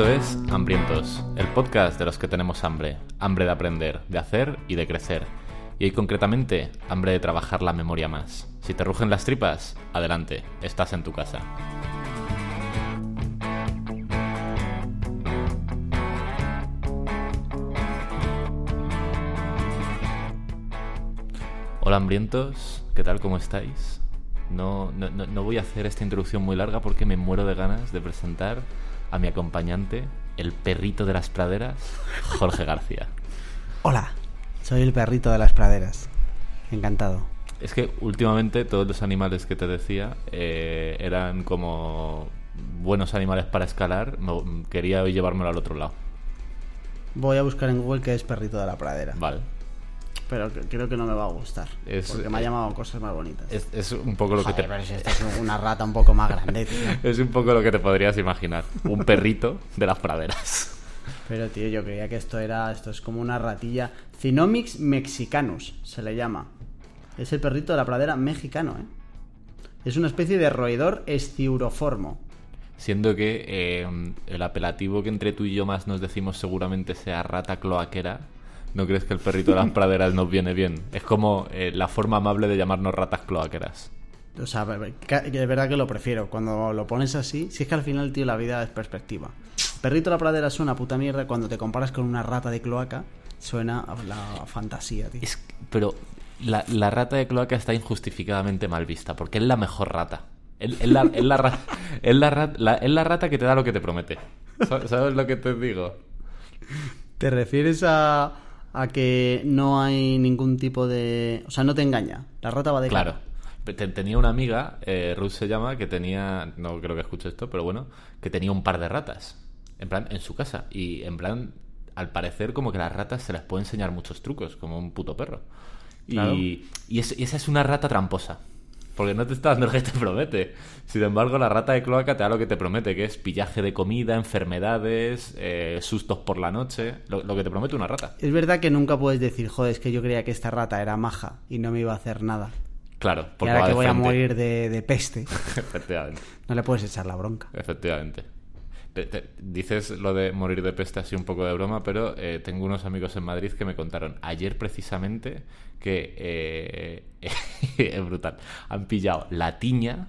Esto es Hambrientos, el podcast de los que tenemos hambre, hambre de aprender, de hacer y de crecer. Y hoy concretamente, hambre de trabajar la memoria más. Si te rugen las tripas, adelante, estás en tu casa. Hola hambrientos, ¿qué tal? ¿Cómo estáis? No, no, no, voy a hacer esta introducción muy larga porque me muero de ganas de presentar a mi acompañante, el perrito de las praderas, Jorge García. Hola, soy el perrito de las praderas. Encantado. Es que últimamente todos los animales que te decía eh, eran como buenos animales para escalar. Me- quería hoy llevármelo al otro lado. Voy a buscar en Google qué es perrito de la pradera. Vale. Pero creo que no me va a gustar. Es- porque me ha eh, llamado cosas más bonitas. Es, es un poco lo que te... pero si esta es una rata un poco más grande, tío. Es un poco lo que te podrías imaginar. Un perrito de las praderas. Pero, tío, yo creía que esto era... Esto es como una ratilla. Cinomix mexicanus se le llama. Es el perrito de la pradera mexicano, ¿eh? Es una especie de roedor esciuroformo. Siendo que eh, el apelativo que entre tú y yo más nos decimos seguramente sea rata cloaquera. ¿No crees que el perrito de las praderas nos viene bien? Es como eh, la forma amable de llamarnos ratas cloaqueras. O sea, de verdad que lo prefiero. Cuando lo pones así, si es que al final, tío, la vida es perspectiva. Perrito de la pradera suena a puta mierda. Cuando te comparas con una rata de cloaca, suena a la fantasía, tío. Es, pero la, la rata de cloaca está injustificadamente mal vista, porque es la mejor rata. Es, es la, es la ra- es la rat- la- es la rata que te da lo que te promete. ¿Sa- ¿Sabes lo que te digo? ¿Te refieres a, a que no hay ningún tipo de... O sea, no te engaña. La rata va de Claro. cara. Tenía una amiga, eh, Ruth se llama, que tenía, no creo que escuche esto, pero bueno, que tenía un par de ratas, en plan, en su casa. Y en plan, al parecer, como que las ratas se les puede enseñar muchos trucos, como un puto perro. Y, Claro. y es- y esa es una rata tramposa. Porque no te está dando lo que te promete. Sin embargo, la rata de cloaca te da lo que te promete, que es pillaje de comida, enfermedades, eh, sustos por la noche. Lo, lo que te promete una rata. Es verdad que nunca puedes decir, joder, es que yo creía que esta rata era maja y no me iba a hacer nada. Claro, Y porque ahora va que voy a morir de, de peste, Efectivamente. no le puedes echar la bronca. Efectivamente. Te- te- dices lo de morir de peste así un poco de broma, pero eh, tengo unos amigos en Madrid que me contaron ayer precisamente que eh, es brutal. Han pillado la tiña,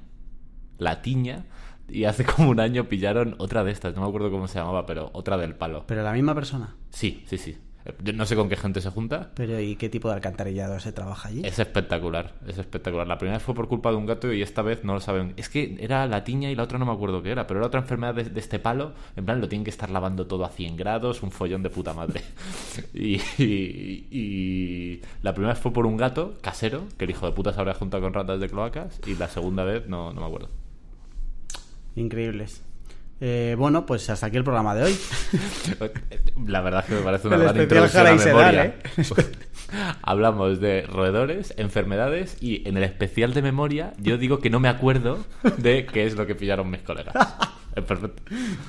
la tiña, y hace como un año pillaron otra de estas, no me acuerdo cómo se llamaba, pero otra del palo. Pero la misma persona. Sí, sí, sí. Yo no sé con qué gente se junta. Pero ¿y qué tipo de alcantarillado se trabaja allí? Es espectacular, es espectacular. La primera vez fue por culpa de un gato y esta vez no lo saben. Es que era la tiña y la otra no me acuerdo qué era, pero era otra enfermedad de, de este palo. En plan, lo tienen que estar lavando todo a 100 grados, un follón de puta madre. Y, y- y la primera vez fue por un gato casero, que el hijo de puta se habría juntado con ratas de cloacas, y la segunda vez no, no me acuerdo. Increíbles. Eh, bueno, pues hasta aquí el programa de hoy. La verdad es que me parece una El gran introducción a memoria. ¿eh? Hablamos de roedores, enfermedades y en el especial de memoria yo digo que no me acuerdo de qué es lo que pillaron mis colegas. Es perfecto.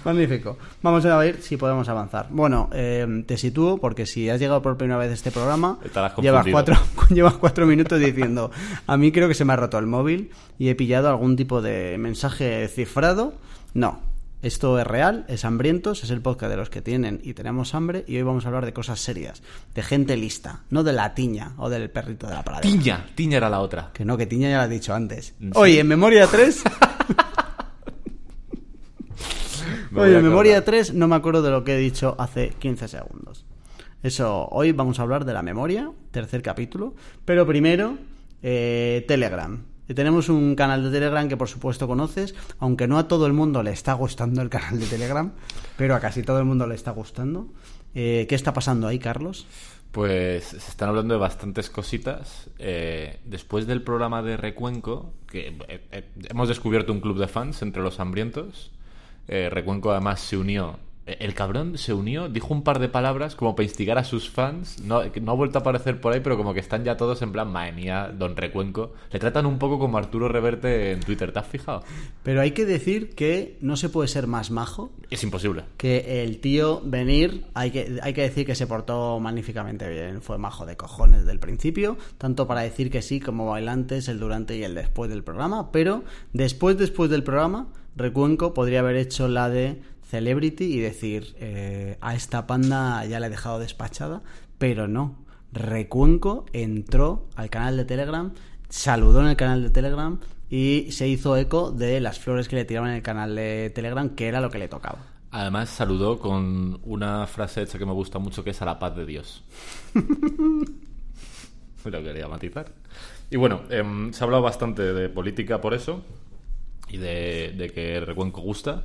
Magnífico. Vamos a ver si podemos avanzar. Bueno, eh, te sitúo porque si has llegado por primera vez a este programa, llevas cuatro, llevas cuatro minutos diciendo, a mí creo que se me ha roto el móvil y he pillado algún tipo de mensaje cifrado. No, esto es real, es hambrientos, es el podcast de los que tienen y tenemos hambre y hoy vamos a hablar de cosas serias, de gente lista, no de la tiña o del perrito de la pradera. Tiña, Tiña era la otra. Que no, que tiña ya lo has dicho antes. Sí. Oye, en memoria 3... Me Oye, en memoria acordar. 3 no me acuerdo de lo que he dicho hace 15 segundos. Eso, hoy vamos a hablar de la memoria, tercer capítulo. Pero primero, eh, Telegram. Eh, Tenemos un canal de Telegram que por supuesto conoces, aunque no a todo el mundo le está gustando el canal de Telegram, pero a casi todo el mundo le está gustando. Eh, ¿Qué está pasando ahí, Carlos? Pues se están hablando de bastantes cositas. Eh, después del programa de Recuenco, que hemos descubierto un club de fans entre los hambrientos. Recuenco además se unió. El cabrón se unió, dijo un par de palabras como para instigar a sus fans. No ha vuelto a aparecer por ahí, pero como que están ya todos en plan, madre mía, don Recuenco. Le tratan un poco como Arturo Reverte en Twitter, ¿te has fijado? Pero hay que decir que no se puede ser más majo Es imposible. que el tío venir, hay que, hay que decir que se portó magníficamente bien, fue majo de cojones desde el principio, tanto para decir que sí como bailantes, el durante y el después del programa, pero después, después del programa, Recuenco podría haber hecho la de celebrity y decir, eh, a esta panda ya la he dejado despachada, pero no. Recuenco entró al canal de Telegram, saludó en el canal de Telegram y se hizo eco de las flores que le tiraban en el canal de Telegram, que era lo que le tocaba. Además saludó con una frase hecha que me gusta mucho que es a la paz de Dios. Lo quería matizar. Y bueno, em, se ha hablado bastante de política por eso y de, de que Recuenco gusta.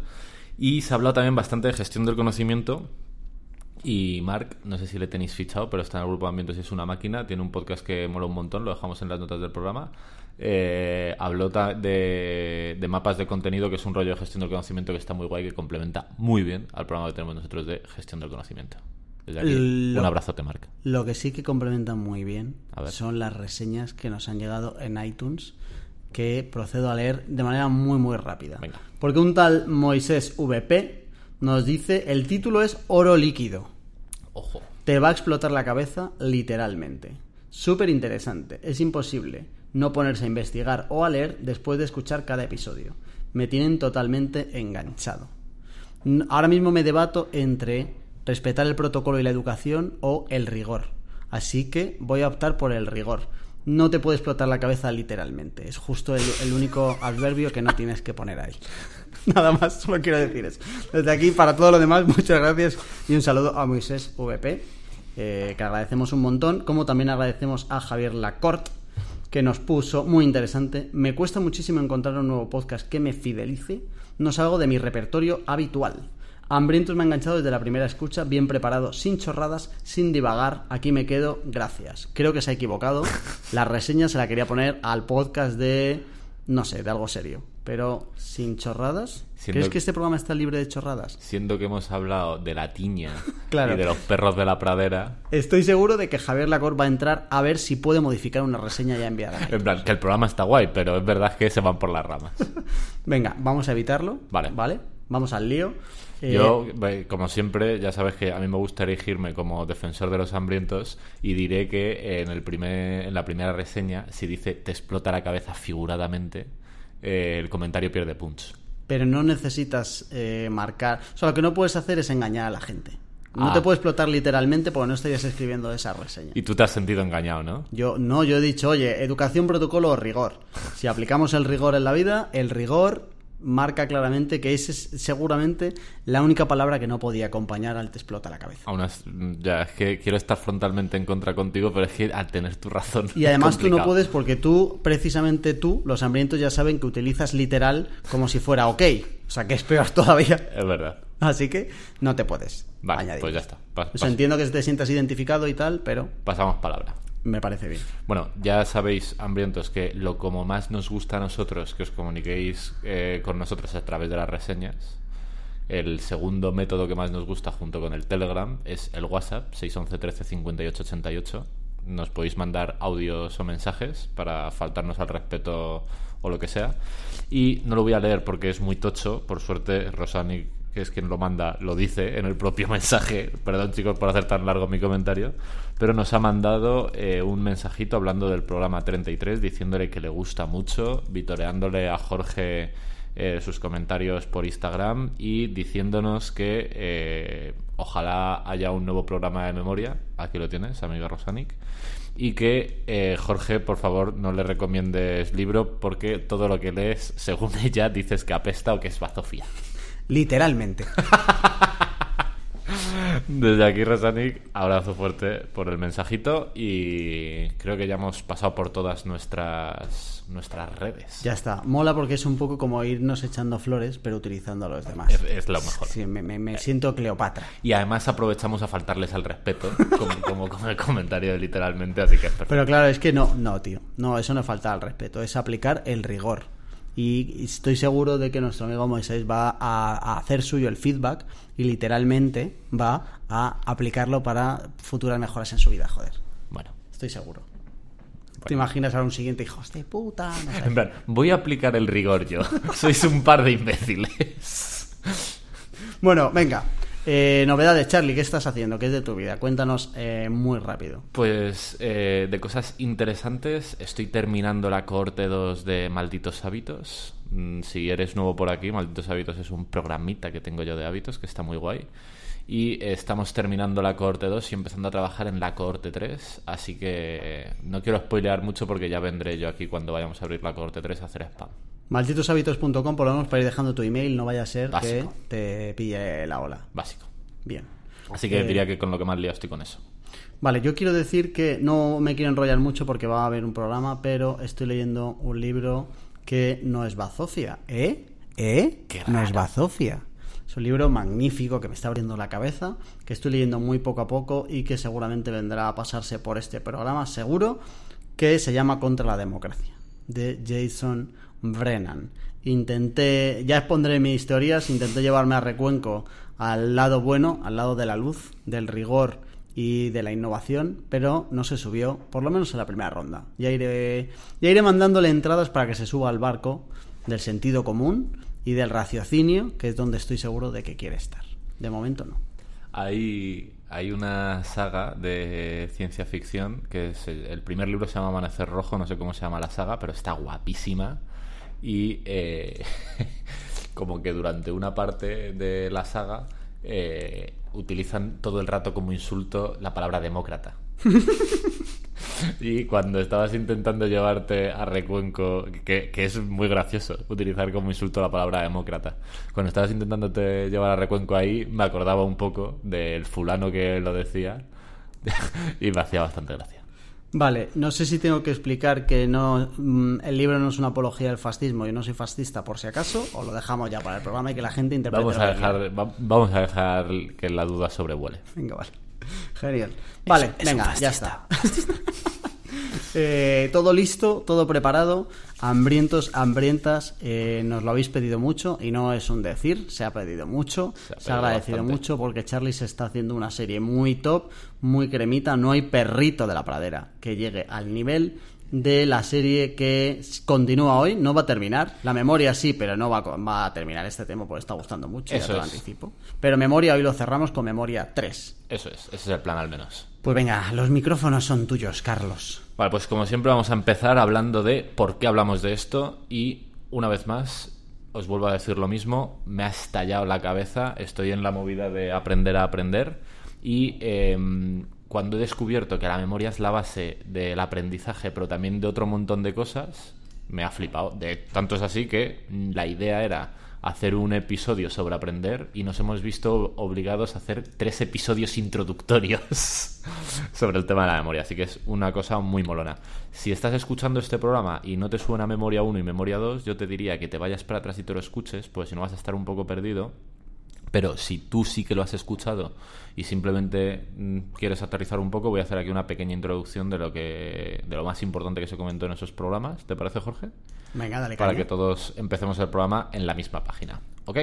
Y se ha hablado también bastante de gestión del conocimiento. Y Mark, no sé si le tenéis fichado, pero está en el grupo de ambientes y es una máquina. Tiene un podcast que mola un montón, lo dejamos en las notas del programa. Eh, habló de, de mapas de contenido, que es un rollo de gestión del conocimiento que está muy guay, que complementa muy bien al programa que tenemos nosotros de gestión del conocimiento. Desde aquí, Lo- un abrazote, Mark. Lo que sí que complementan muy bien son las reseñas que nos han llegado en iTunes, que procedo a leer de manera muy muy rápida. Venga. Porque un tal Moisés VP nos dice, el título es Oro líquido. Ojo. Te va a explotar la cabeza literalmente. Súper interesante. Es imposible no ponerse a investigar o a leer después de escuchar cada episodio. Me tienen totalmente enganchado. Ahora mismo me debato entre respetar el protocolo y la educación o el rigor. Así que voy a optar por el rigor. No te puede explotar la cabeza literalmente. Es justo el, único adverbio que no tienes que poner ahí. Nada más, solo quiero decir eso. Desde aquí, para todo lo demás, muchas gracias y un saludo a Moisés VP, eh, que agradecemos un montón, como también agradecemos a Javier Lacorte, que nos puso muy interesante. Me cuesta muchísimo encontrar un nuevo podcast que me fidelice. No salgo de mi repertorio habitual. Hambrientos me ha enganchado desde la primera escucha, bien preparado, sin chorradas, sin divagar. Aquí me quedo, gracias. Creo que se ha equivocado. La reseña se la quería poner al podcast de, no sé, de algo serio. Pero sin chorradas. Siendo- ¿Crees que este programa está libre de chorradas? Siendo que hemos hablado de la tiña Claro. y de los perros de la pradera, Estoy seguro de que Javier Lacor va a entrar a ver si puede modificar una reseña ya enviada. en plan, que el programa está guay, pero es verdad que se van por las ramas. Venga, vamos a evitarlo. Vale. Vale. Vamos al lío. Eh, Yo, como siempre, ya sabes que a mí me gusta erigirme como defensor de los hambrientos y diré que en, el primer, en la primera reseña, si dice te explota la cabeza figuradamente, eh, el comentario pierde punch. Pero no necesitas eh, marcar. O sea, lo que no puedes hacer es engañar a la gente. No Ah. te puedes explotar literalmente porque no estarías escribiendo esa reseña. Y tú te has sentido engañado, ¿no? Yo no, yo he dicho, oye, educación, protocolo o rigor. Si aplicamos el rigor en la vida, el rigor marca claramente que esa es seguramente la única palabra que no podía acompañar al te explota la cabeza. Aún as- ya, es que quiero estar frontalmente en contra contigo, pero es que al tener tu razón. Y además es tú no puedes porque tú, precisamente tú, los hambrientos ya saben que utilizas literal como si fuera ok. O sea, que es peor todavía. Es verdad. Así que no te puedes Vale, añadir. pues ya está. Sea, pas- entiendo que te sientas identificado y tal, pero pasamos palabra. Me parece bien. Bueno, ya sabéis, hambrientos, que lo como más nos gusta a nosotros, que os comuniquéis eh, con nosotros a través de las reseñas, el segundo método que más nos gusta junto con el Telegram es el WhatsApp, 611 13 58 88. Nos podéis mandar audios o mensajes para faltarnos al respeto o lo que sea. Y no lo voy a leer porque es muy tocho. Por suerte, Rosani, que es quien lo manda, lo dice en el propio mensaje. Perdón, chicos, por hacer tan largo mi comentario. Pero nos ha mandado eh, un mensajito hablando del programa 33, diciéndole que le gusta mucho, vitoreándole a Jorge eh, sus comentarios por Instagram y diciéndonos que eh, ojalá haya un nuevo programa de memoria. Aquí lo tienes, amiga Rosanic. Y que Jorge, por favor, no le recomiendes libro porque todo lo que lees, según ella, dices que apesta o que es bazofia. Literalmente. Desde aquí, Rosanic, abrazo fuerte por el mensajito y creo que ya hemos pasado por todas nuestras nuestras redes. ya está. Mola porque es un poco como irnos echando flores, pero utilizando a los demás. Es, es lo mejor. Sí, me, me- me siento Cleopatra. Y además aprovechamos a faltarles al respeto, como, como con el comentario de literalmente, así que es perfecto. Pero claro, es que no, no, tío. No, eso no falta al respeto. Es aplicar el rigor. Y estoy seguro de que nuestro amigo Moisés va a, a hacer suyo el feedback y literalmente va a aplicarlo para futuras mejoras en su vida, joder. Bueno, Estoy seguro. ¿Te imaginas ahora un siguiente hijo de puta? No sé. en plan, voy a aplicar el rigor yo. Sois un par de imbéciles. Bueno, venga. Eh, novedades, Charlie, ¿qué estás haciendo? ¿Qué es de tu vida? Cuéntanos eh, muy rápido. Pues eh, de cosas interesantes, estoy terminando la cohorte 2 de Malditos Hábitos. Mm, Si eres nuevo por aquí, Malditos Hábitos es un programita que tengo yo de hábitos que está muy guay. Y estamos terminando la cohorte 2 y empezando a trabajar en la cohorte 3. Así que no quiero spoilear mucho porque ya vendré yo aquí cuando vayamos a abrir la cohorte 3 a hacer spam. Malditoshábitos.com, por lo menos para ir dejando tu email, no vaya a ser Básico. que te pille la ola. Básico. Bien. Así que Eh, diría que con lo que más lío estoy con eso. Vale, yo quiero decir que no me quiero enrollar mucho porque va a haber un programa, pero estoy leyendo un libro que no es bazofia. ¿Eh? ¿Eh? Qué no es bazofia. Es un libro magnífico que me está abriendo la cabeza, que estoy leyendo muy poco a poco y que seguramente vendrá a pasarse por este programa, seguro, que se llama Contra la Democracia, de Jason Brennan. Intenté, ya expondré mis teorías, intenté llevarme a Recuenco al lado bueno, al lado de la luz, del rigor y de la innovación, pero no se subió, por lo menos en la primera ronda. Ya iré, ya iré mandándole entradas para que se suba al barco del sentido común y del raciocinio, que es donde estoy seguro de que quiere estar. De momento no. Hay, hay una saga de ciencia ficción que es el, el primer libro se llama Amanecer Rojo, no sé cómo se llama la saga, pero está guapísima. Y eh, como que durante una parte de la saga eh, utilizan todo el rato como insulto la palabra demócrata. Y cuando estabas intentando llevarte a Recuenco, que, que es muy gracioso utilizar como insulto la palabra demócrata, cuando estabas intentándote llevar a Recuenco ahí, me acordaba un poco del fulano que lo decía y me hacía bastante gracia. Vale, no sé si tengo que explicar que no mm, el libro no es una apología del fascismo y no soy fascista por si acaso, o lo dejamos ya para el programa y que la gente interprete. Vamos lo a dejar, va- vamos a dejar que la duda sobrevuele. Venga, vale. Genial. Vale, es venga, ya fascista. está. Eh, todo listo, todo preparado. Hambrientos, hambrientas, eh, nos lo habéis pedido mucho y no es un decir, se ha pedido mucho, Se se ha agradecido bastante. mucho porque Charlie se está haciendo una serie muy top, muy cremita. No hay perrito de la pradera que llegue al nivel de la serie que continúa hoy. No va a terminar. La memoria sí, pero no va a, co- va a terminar este tema porque está gustando mucho. ya Eso te lo es. anticipo. Pero memoria hoy lo cerramos con memoria 3. Eso es, ese es el plan al menos. Pues venga, los micrófonos son tuyos, Carlos. Vale, pues como siempre vamos a empezar hablando de por qué hablamos de esto y una vez más os vuelvo a decir lo mismo, me ha estallado la cabeza, estoy en la movida de aprender a aprender y em, cuando he descubierto que la memoria es la base del aprendizaje pero también de otro montón de cosas, me ha flipado. De, tanto es así que la idea era hacer un episodio sobre aprender y nos hemos visto obligados a hacer tres episodios introductorios sobre el tema de la memoria. Así que es una cosa muy molona. Si estás escuchando este programa y no te suena memoria 1 y memoria 2, yo te diría que te vayas para atrás y te lo escuches, pues si no vas a estar un poco perdido. Pero si tú sí que lo has escuchado y simplemente mm, quieres aterrizar un poco, voy a hacer aquí una pequeña introducción de lo que de lo más importante que se comentó en esos programas. ¿Te parece, Jorge? Venga, dale Para caña. que todos empecemos el programa en la misma página. ¿Ok?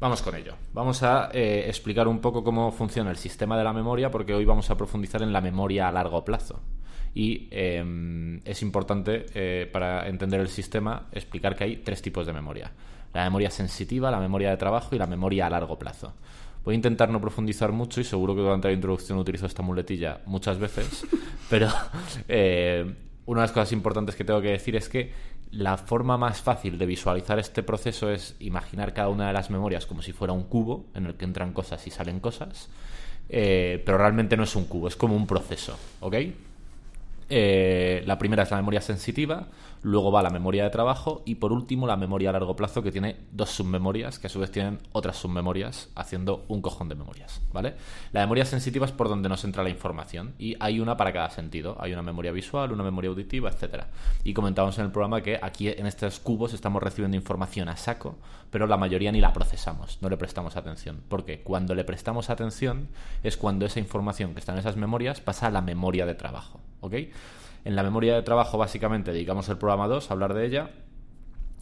Vamos con ello. Vamos a eh, explicar un poco cómo funciona el sistema de la memoria, porque hoy vamos a profundizar en la memoria a largo plazo. Y eh, es importante eh, para entender el sistema explicar que hay tres tipos de memoria. La memoria sensitiva, la memoria de trabajo y la memoria a largo plazo. Voy a intentar no profundizar mucho y seguro que durante la introducción utilizo esta muletilla muchas veces, pero eh, una de las cosas importantes que tengo que decir es que la forma más fácil de visualizar este proceso es imaginar cada una de las memorias como si fuera un cubo en el que entran cosas y salen cosas, eh, pero realmente no es un cubo, es como un proceso, ¿ok? Eh, la primera es la memoria sensitiva, luego va la memoria de trabajo y por último la memoria a largo plazo que tiene dos submemorias que a su vez tienen otras submemorias haciendo un cojón de memorias, ¿vale? La memoria sensitiva es por donde nos entra la información y hay una para cada sentido, hay una memoria visual, una memoria auditiva, etcétera. Y comentábamos en el programa que aquí en estos cubos estamos recibiendo información a saco, pero la mayoría ni la procesamos, no le prestamos atención, porque cuando le prestamos atención es cuando esa información que está en esas memorias pasa a la memoria de trabajo, ¿ok? En la memoria de trabajo, básicamente, dedicamos el programa 2 a hablar de ella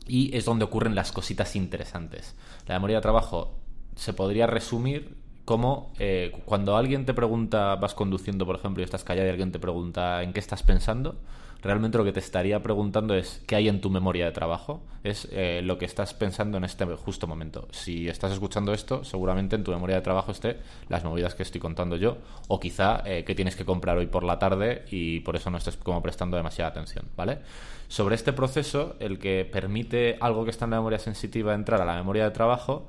y es donde ocurren las cositas interesantes. La memoria de trabajo se podría resumir como eh, cuando alguien te pregunta, vas conduciendo, por ejemplo, y estás callado y alguien te pregunta en qué estás pensando, realmente lo que te estaría preguntando es qué hay en tu memoria de trabajo, es eh, lo que estás pensando en este justo momento. Si estás escuchando esto, seguramente en tu memoria de trabajo esté las movidas que estoy contando yo, o quizá eh, que tienes que comprar hoy por la tarde y por eso no estés como prestando demasiada atención, ¿vale? Sobre este proceso, el que permite algo que está en la memoria sensitiva entrar a la memoria de trabajo,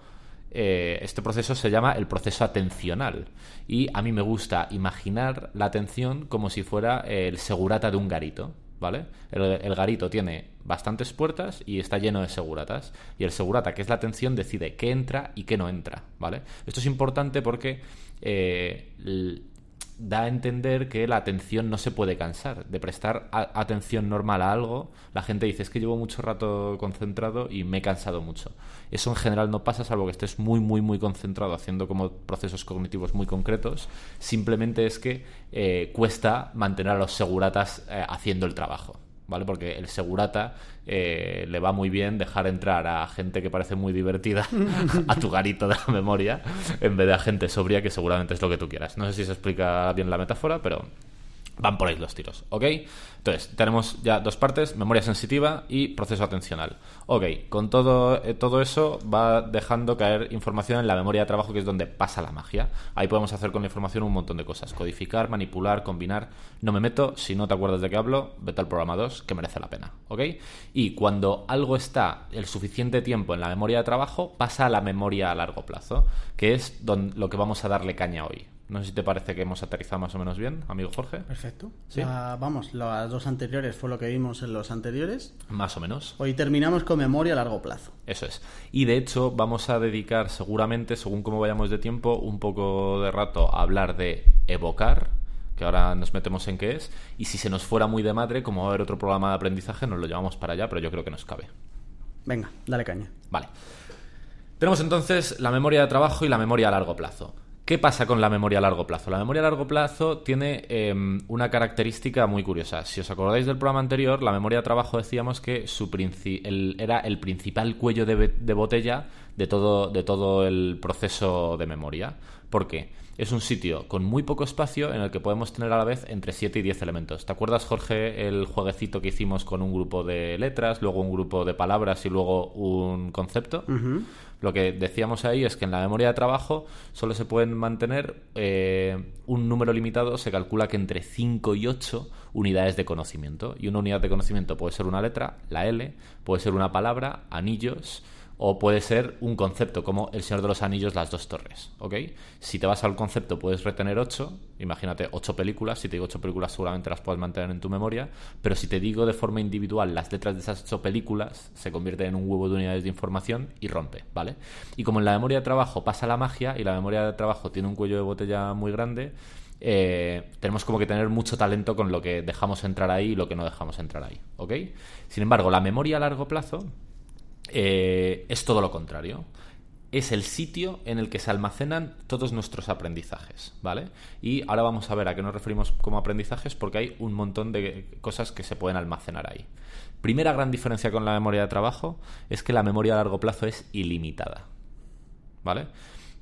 eh, este proceso se llama el proceso atencional. Y a mí me gusta imaginar la atención como si fuera el segurata de un garito. ¿Vale? El, garito tiene bastantes puertas y está lleno de seguratas. Y el segurata, que es la atención, decide qué entra y qué no entra. ¿Vale? Esto es importante porque eh, da a entender que la atención no se puede cansar. De prestar atención normal a algo, la gente dice es que llevo mucho rato concentrado y me he cansado mucho. Eso en general no pasa salvo que estés muy, muy, muy concentrado haciendo como procesos cognitivos muy concretos. Simplemente es que eh, cuesta mantener a los seguratas eh, haciendo el trabajo. ¿Vale? Porque el segurata eh, le va muy bien dejar entrar a gente que parece muy divertida a tu garito de la memoria en vez de a gente sobria que seguramente es lo que tú quieras. No sé si se explica bien la metáfora, pero van por ahí los tiros, ¿ok? Entonces, tenemos ya dos partes, memoria sensitiva y proceso atencional. Ok, con todo, eh, todo eso va dejando caer información en la memoria de trabajo, que es donde pasa la magia. Ahí podemos hacer con la información un montón de cosas. Codificar, manipular, combinar. No me meto, si no te acuerdas de qué hablo, vete al programa 2, que merece la pena, ¿ok? Y cuando algo está el suficiente tiempo en la memoria de trabajo, pasa a la memoria a largo plazo, que es lo que vamos a darle caña hoy. No sé si te parece que hemos aterrizado más o menos bien, amigo Jorge. Perfecto. vamos, las dos anteriores fue lo que vimos en los anteriores. Más o menos. Hoy terminamos con memoria a largo plazo. Eso es. Y de hecho vamos a dedicar seguramente, según cómo vayamos de tiempo, un poco de rato a hablar de evocar, que ahora nos metemos en qué es, y si se nos fuera muy de madre, como va a haber otro programa de aprendizaje, nos lo llevamos para allá, pero yo creo que nos cabe. Venga, dale caña. Vale. Tenemos entonces la memoria de trabajo y la memoria a largo plazo. ¿Qué pasa con la memoria a largo plazo? La memoria a largo plazo tiene em, una característica muy curiosa. Si os acordáis del programa anterior, la memoria de trabajo decíamos que era el principal cuello de, botella de todo el proceso de memoria. ¿Por qué? Es un sitio con muy poco espacio en el que podemos tener a la vez entre 7 y 10 elementos. ¿Te acuerdas, Jorge, el jueguecito que hicimos con un grupo de letras, luego un grupo de palabras y luego un concepto? Lo que decíamos ahí es que en la memoria de trabajo solo se pueden mantener eh, un número limitado, se calcula que entre 5 y 8 unidades de conocimiento. Y una unidad de conocimiento puede ser una letra, la L, puede ser una palabra, anillos, o puede ser un concepto como El Señor de los Anillos, las dos torres, ¿ok? Si te vas al concepto puedes retener ocho, imagínate ocho películas, si te digo ocho películas seguramente las puedes mantener en tu memoria, pero si te digo de forma individual las letras de esas ocho películas, se convierte en un huevo de unidades de información y rompe, ¿vale? Y como en la memoria de trabajo pasa la magia y la memoria de trabajo tiene un cuello de botella muy grande, eh, tenemos como que tener mucho talento con lo que dejamos entrar ahí y lo que no dejamos entrar ahí, ¿ok? Sin embargo, la memoria a largo plazo eh, es todo lo contrario. Es el sitio en el que se almacenan todos nuestros aprendizajes, ¿vale? Y ahora vamos a ver a qué nos referimos como aprendizajes porque hay un montón de cosas que se pueden almacenar ahí. Primera gran diferencia con la memoria de trabajo es que la memoria a largo plazo es ilimitada, ¿vale?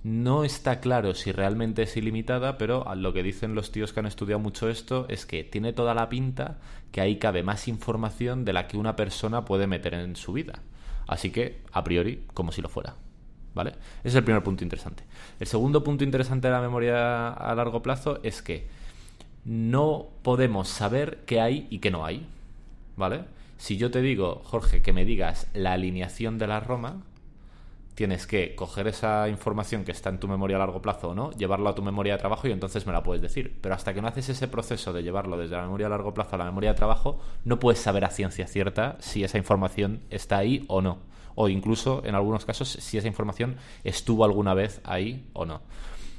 No está claro si realmente es ilimitada, pero lo que dicen los tíos que han estudiado mucho esto es que tiene toda la pinta que ahí cabe más información de la que una persona puede meter en su vida. Así que, a priori, como si lo fuera. ¿Vale? Ese es el primer punto interesante. El segundo punto interesante de la memoria a largo plazo es que no podemos saber qué hay y qué no hay. ¿Vale? Si yo te digo, Jorge, que me digas la alineación de la Roma, tienes que coger esa información que está en tu memoria a largo plazo o no, llevarlo a tu memoria de trabajo y entonces me la puedes decir. Pero hasta que no haces ese proceso de llevarlo desde la memoria a largo plazo a la memoria de trabajo, no puedes saber a ciencia cierta si esa información está ahí o no. O incluso, en algunos casos, si esa información estuvo alguna vez ahí o no.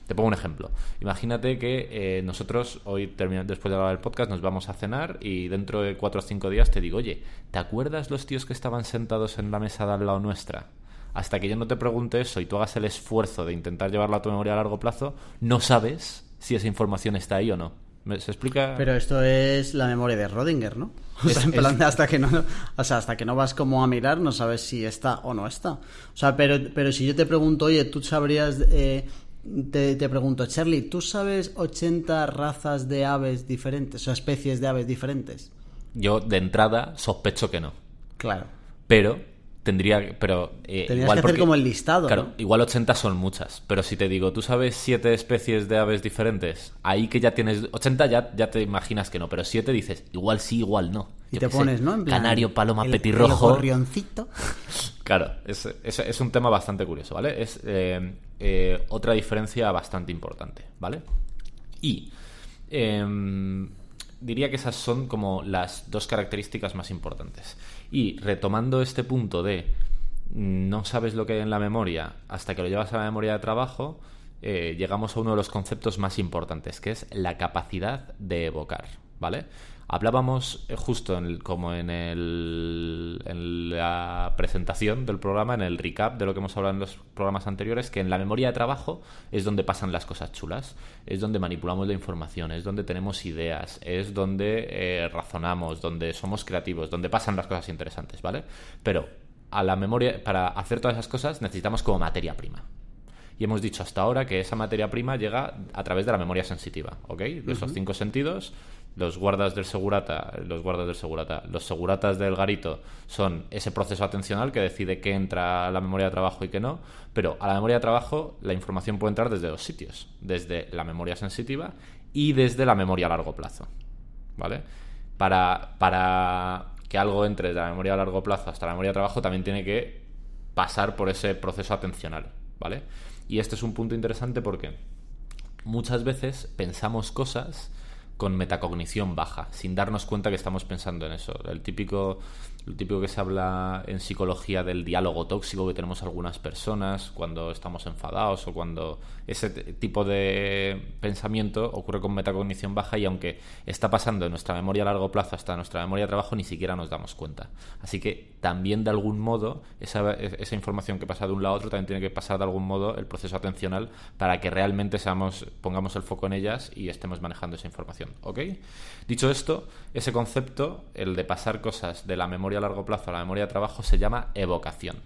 Te pongo un ejemplo. Imagínate que eh, nosotros hoy, después de grabar el podcast, nos vamos a cenar y dentro de cuatro o cinco días te digo, oye, ¿te acuerdas los tíos que estaban sentados en la mesa de al lado nuestra? Hasta que yo no te pregunte eso y tú hagas el esfuerzo de intentar llevarlo a tu memoria a largo plazo, no sabes si esa información está ahí o no. ¿Se explica? Pero esto es la memoria de Rodinger, ¿no? O sea, en plan, hasta que no, o sea, hasta que no vas como a mirar, no sabes si está o no está. O sea, pero, pero si yo te pregunto, oye, tú sabrías, eh, te, te, pregunto, Charlie, ¿tú sabes 80 razas de aves diferentes, o especies de aves diferentes? yo de entrada sospecho que no. Claro. Pero tendría. Pero. eh, Tendrías igual que hacer como el listado. Claro, ¿no? igual 80 son muchas. Pero si te digo, tú sabes siete especies de aves diferentes, ahí que ya tienes 80 ya, ya te imaginas que no. Pero 7 dices, igual sí, igual no. Y Yo te sé, pones, ¿no? En plan, Canario, paloma, el- petirrojo. El gorrioncito. Claro, es, es- es un tema bastante curioso, ¿vale? Es eh, eh, otra diferencia bastante importante, ¿vale? Y em, diría que esas son como las dos características más importantes. Y retomando este punto de no sabes lo que hay en la memoria hasta que lo llevas a la memoria de trabajo, eh, llegamos a uno de los conceptos más importantes, que es la capacidad de evocar, ¿vale? Hablábamos eh, justo en el- como en, el, en la presentación del programa, en el recap de lo que hemos hablado en los programas anteriores, que en la memoria de trabajo es donde pasan las cosas chulas, es donde manipulamos la información, es donde tenemos ideas, es donde eh, razonamos, donde somos creativos, donde pasan las cosas interesantes, ¿vale? Pero a la memoria, para hacer todas esas cosas necesitamos como materia prima. Y hemos dicho hasta ahora que esa materia prima llega a través de la memoria sensitiva, ¿ok? De esos cinco sentidos, los guardas del segurata, los guardas del segurata, los seguratas del garito son ese proceso atencional que decide qué entra a la memoria de trabajo y qué no, pero a la memoria de trabajo la información puede entrar desde dos sitios, desde la memoria sensitiva y desde la memoria a largo plazo, ¿vale? Para, para que algo entre de la memoria a largo plazo hasta la memoria de trabajo también tiene que pasar por ese proceso atencional, ¿vale? Y este es un punto interesante porque muchas veces pensamos cosas con metacognición baja, sin darnos cuenta que estamos pensando en eso. El típico, lo típico que se habla en psicología del diálogo tóxico que tenemos algunas personas cuando estamos enfadados o cuando ese tipo de pensamiento ocurre con metacognición baja y aunque está pasando de nuestra memoria a largo plazo hasta nuestra memoria de trabajo ni siquiera nos damos cuenta. Así que también de algún modo esa, esa información que pasa de un lado a otro también tiene que pasar de algún modo el proceso atencional para que realmente seamos, pongamos el foco en ellas y estemos manejando esa información. ¿Ok? Dicho esto, ese concepto, el de pasar cosas de la memoria a largo plazo a la memoria de trabajo, se llama evocación.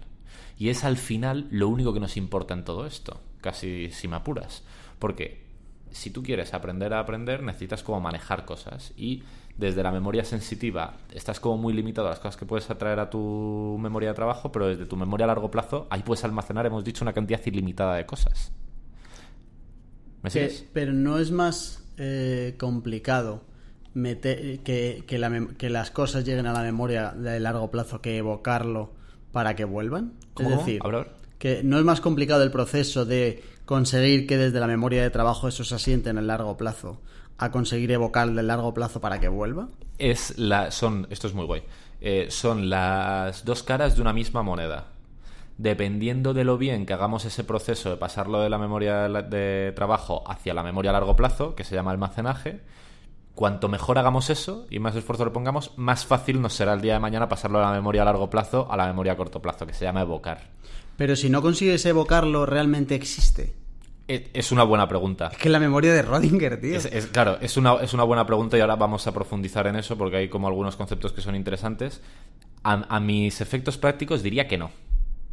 Y es al final lo único que nos importa en todo esto, casi si me apuras. Porque si tú quieres aprender a aprender, necesitas como manejar cosas. Y desde la memoria sensitiva estás como muy limitado a las cosas que puedes atraer a tu memoria de trabajo, pero desde tu memoria a largo plazo, ahí puedes almacenar, hemos dicho, una cantidad ilimitada de cosas. ¿Me sigues? pero no es más eh, complicado meter, que, que la mem- que las cosas lleguen a la memoria de largo plazo que evocarlo para que vuelvan. ¿Cómo, es decir, que no es más complicado el proceso de conseguir que desde la memoria de trabajo eso se asiente en el largo plazo a conseguir evocar del largo plazo para que vuelva. es la son esto es muy guay eh, son las dos caras de una misma moneda dependiendo de lo bien que hagamos ese proceso de pasarlo de la memoria de trabajo hacia la memoria a largo plazo que se llama almacenaje cuanto mejor hagamos eso y más esfuerzo le pongamos más fácil nos será el día de mañana pasarlo de la memoria a largo plazo a la memoria a corto plazo que se llama evocar Pero si no consigues evocarlo, realmente existe. E- es una buena pregunta Es que la memoria de Rodinger, tío. Es, es- claro, es una, es una buena pregunta y ahora vamos a profundizar en eso porque hay como algunos conceptos que son interesantes. A, a mis efectos prácticos diría que no.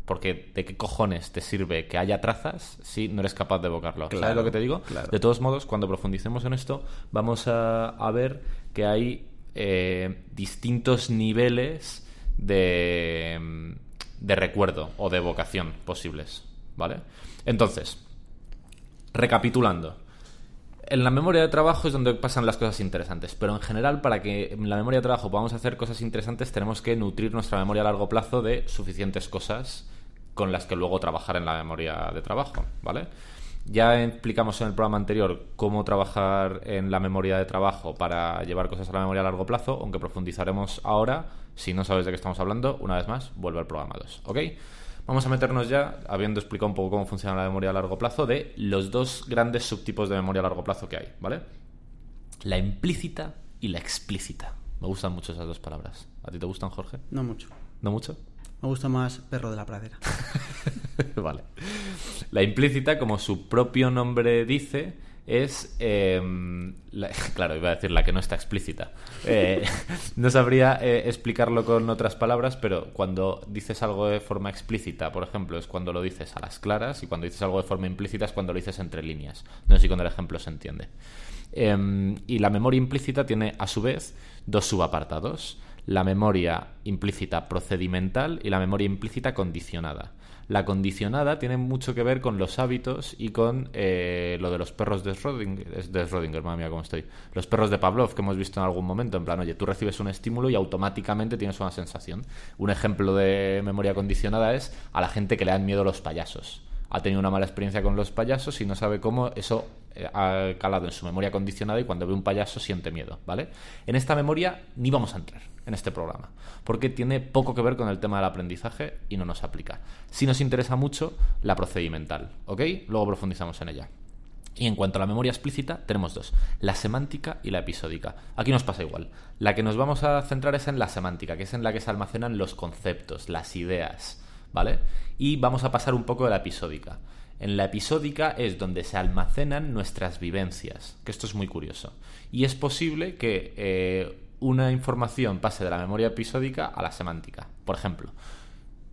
Porque ¿de qué cojones te sirve que haya trazas si no eres capaz de evocarlo? ¿Sabes Claro, lo que te digo? claro. De todos modos, cuando profundicemos en esto, vamos a, a ver que hay eh, distintos niveles de, de recuerdo o de evocación posibles. ¿Vale? Entonces, recapitulando. En la memoria de trabajo es donde pasan las cosas interesantes, pero en general para que en la memoria de trabajo podamos hacer cosas interesantes tenemos que nutrir nuestra memoria a largo plazo de suficientes cosas con las que luego trabajar en la memoria de trabajo, ¿vale? Ya explicamos en el programa anterior cómo trabajar en la memoria de trabajo para llevar cosas a la memoria a largo plazo, aunque profundizaremos ahora. Si no sabes de qué estamos hablando, una vez más, vuelve al programa 2, ¿ok? Vamos a meternos ya, habiendo explicado un poco cómo funciona la memoria a largo plazo, de los dos grandes subtipos de memoria a largo plazo que hay, ¿vale? La implícita y la explícita. Me gustan mucho esas dos palabras. ¿A ti te gustan, Jorge? No mucho. ¿No mucho? Me gusta más perro de la pradera. vale. La implícita, como su propio nombre dice, es. la- claro, iba a decir la que no está explícita. Eh, no sabría eh, explicarlo con otras palabras, pero cuando dices algo de forma explícita, por ejemplo, es cuando lo dices a las claras, y cuando dices algo de forma implícita es cuando lo dices entre líneas. No sé si con el ejemplo se entiende. Em, y la memoria implícita tiene, a su vez, dos subapartados. La memoria implícita procedimental y la memoria implícita condicionada. La condicionada tiene mucho que ver con los hábitos y con eh, lo de los perros de Schrödinger, de madre mía, cómo estoy. Los perros de Pavlov que hemos visto en algún momento, en plan, oye, tú recibes un estímulo y automáticamente tienes una sensación. Un ejemplo de memoria condicionada es a la gente que le dan miedo los payasos. Ha tenido una mala experiencia con los payasos y no sabe cómo eso ha calado en su memoria condicionada y cuando ve un payaso siente miedo, ¿vale? En esta memoria ni vamos a entrar en este programa, porque tiene poco que ver con el tema del aprendizaje y no nos aplica. Si nos interesa mucho la procedimental, ¿ok? Luego profundizamos en ella. Y en cuanto a la memoria explícita, tenemos dos, la semántica y la episódica. Aquí nos pasa igual. La que nos vamos a centrar es en la semántica, que es en la que se almacenan los conceptos, las ideas, ¿vale? Y vamos a pasar un poco de la episódica. En la episódica es donde se almacenan nuestras vivencias, que esto es muy curioso. Y es posible que eh, una información pase de la memoria episódica a la semántica. Por ejemplo,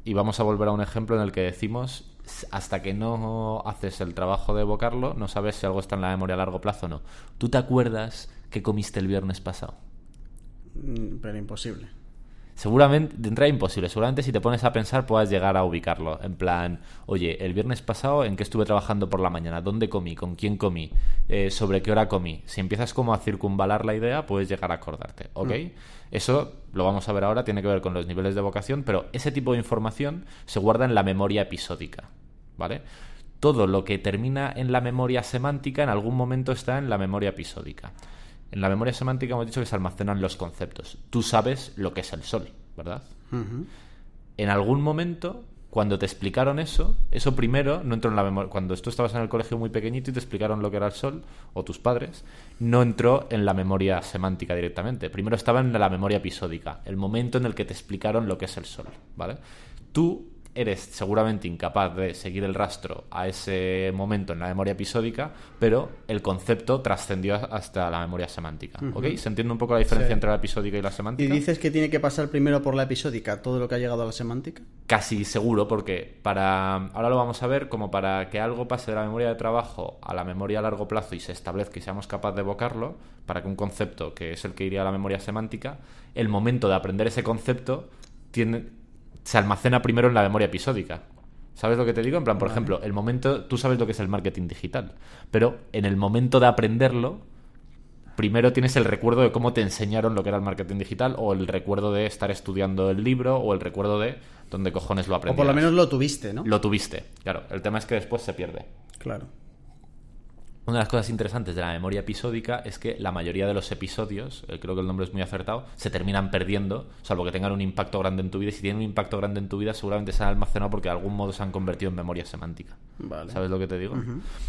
y vamos a volver a un ejemplo en el que decimos hasta que no haces el trabajo de evocarlo, no sabes si algo está en la memoria a largo plazo o no. ¿Tú te acuerdas que comiste el viernes pasado? Mm, pero imposible. Seguramente, de entrada imposible. Seguramente si te pones a pensar puedas llegar a ubicarlo. En plan, oye, el viernes pasado en qué estuve trabajando por la mañana, dónde comí, con quién comí, eh, sobre qué hora comí. Si empiezas como a circunvalar la idea, puedes llegar a acordarte, ¿ok? Mm. Eso lo vamos a ver ahora, tiene que ver con los niveles de vocación, pero ese tipo de información se guarda en la memoria episódica, ¿vale? Todo lo que termina en la memoria semántica en algún momento está en la memoria episódica. En la memoria semántica hemos dicho que se almacenan los conceptos. Tú sabes lo que es el sol, ¿verdad? En algún momento, cuando te explicaron eso, eso primero no entró en la memoria. Cuando tú estabas en el colegio muy pequeñito y te explicaron lo que era el sol, o tus padres, no entró en la memoria semántica directamente. Primero estaba en la memoria episódica, el momento en el que te explicaron lo que es el sol, ¿vale? Tú eres seguramente incapaz de seguir el rastro a ese momento en la memoria episódica, pero el concepto trascendió hasta la memoria semántica. ¿Ok? ¿Se entiende un poco la diferencia entre la episódica y la semántica? ¿Y dices que tiene que pasar primero por la episódica todo lo que ha llegado a la semántica? Casi seguro, porque para. Ahora lo vamos a ver, como para que algo pase de la memoria de trabajo a la memoria a largo plazo y se establezca y seamos capaces de evocarlo, para que un concepto que es el que iría a la memoria semántica, el momento de aprender ese concepto tiene se almacena primero en la memoria episódica. ¿Sabes lo que te digo? En plan, por ejemplo, el momento, tú sabes lo que es el marketing digital, pero en el momento de aprenderlo, primero tienes el recuerdo de cómo te enseñaron lo que era el marketing digital, o el recuerdo de estar estudiando el libro, o el recuerdo de dónde cojones lo aprendiste. O por lo menos lo tuviste, ¿no? Lo tuviste, claro. El tema es que después se pierde. Claro. Una de las cosas interesantes de la memoria episódica es que la mayoría de los episodios, eh, creo que el nombre es muy acertado, se terminan perdiendo, salvo que tengan un impacto grande en tu vida. Y si tienen un impacto grande en tu vida, seguramente se han almacenado porque de algún modo se han convertido en memoria semántica. ¿Sabes lo que te digo?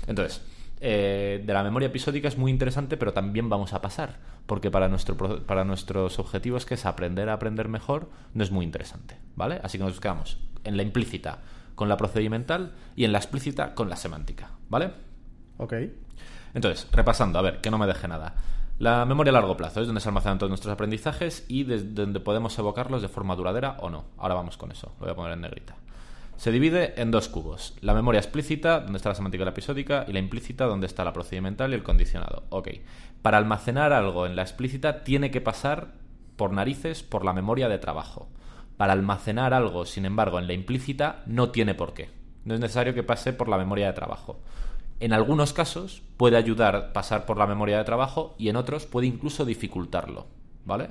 Entonces, eh, de la memoria episódica es muy interesante, pero también vamos a pasar, porque para, nuestro, para nuestros objetivos, que es aprender a aprender mejor, no es muy interesante. ¿Vale? Así que nos quedamos en la implícita con la procedimental y en la explícita con la semántica. ¿Vale? Ok. Entonces, repasando, a ver, que no me deje nada. La memoria a largo plazo es donde se almacenan todos nuestros aprendizajes y desde donde podemos evocarlos de forma duradera o no. Ahora vamos con eso, lo voy a poner en negrita. Se divide en dos cubos. La memoria explícita, donde está la semántica y la episódica, y la implícita, donde está la procedimental y el condicionado. Ok. Para almacenar algo en la explícita tiene que pasar por narices por la memoria de trabajo. Para almacenar algo, sin embargo, en la implícita no tiene por qué. No es necesario que pase por la memoria de trabajo en algunos casos puede ayudar a pasar por la memoria de trabajo y en otros puede incluso dificultarlo. ¿Vale?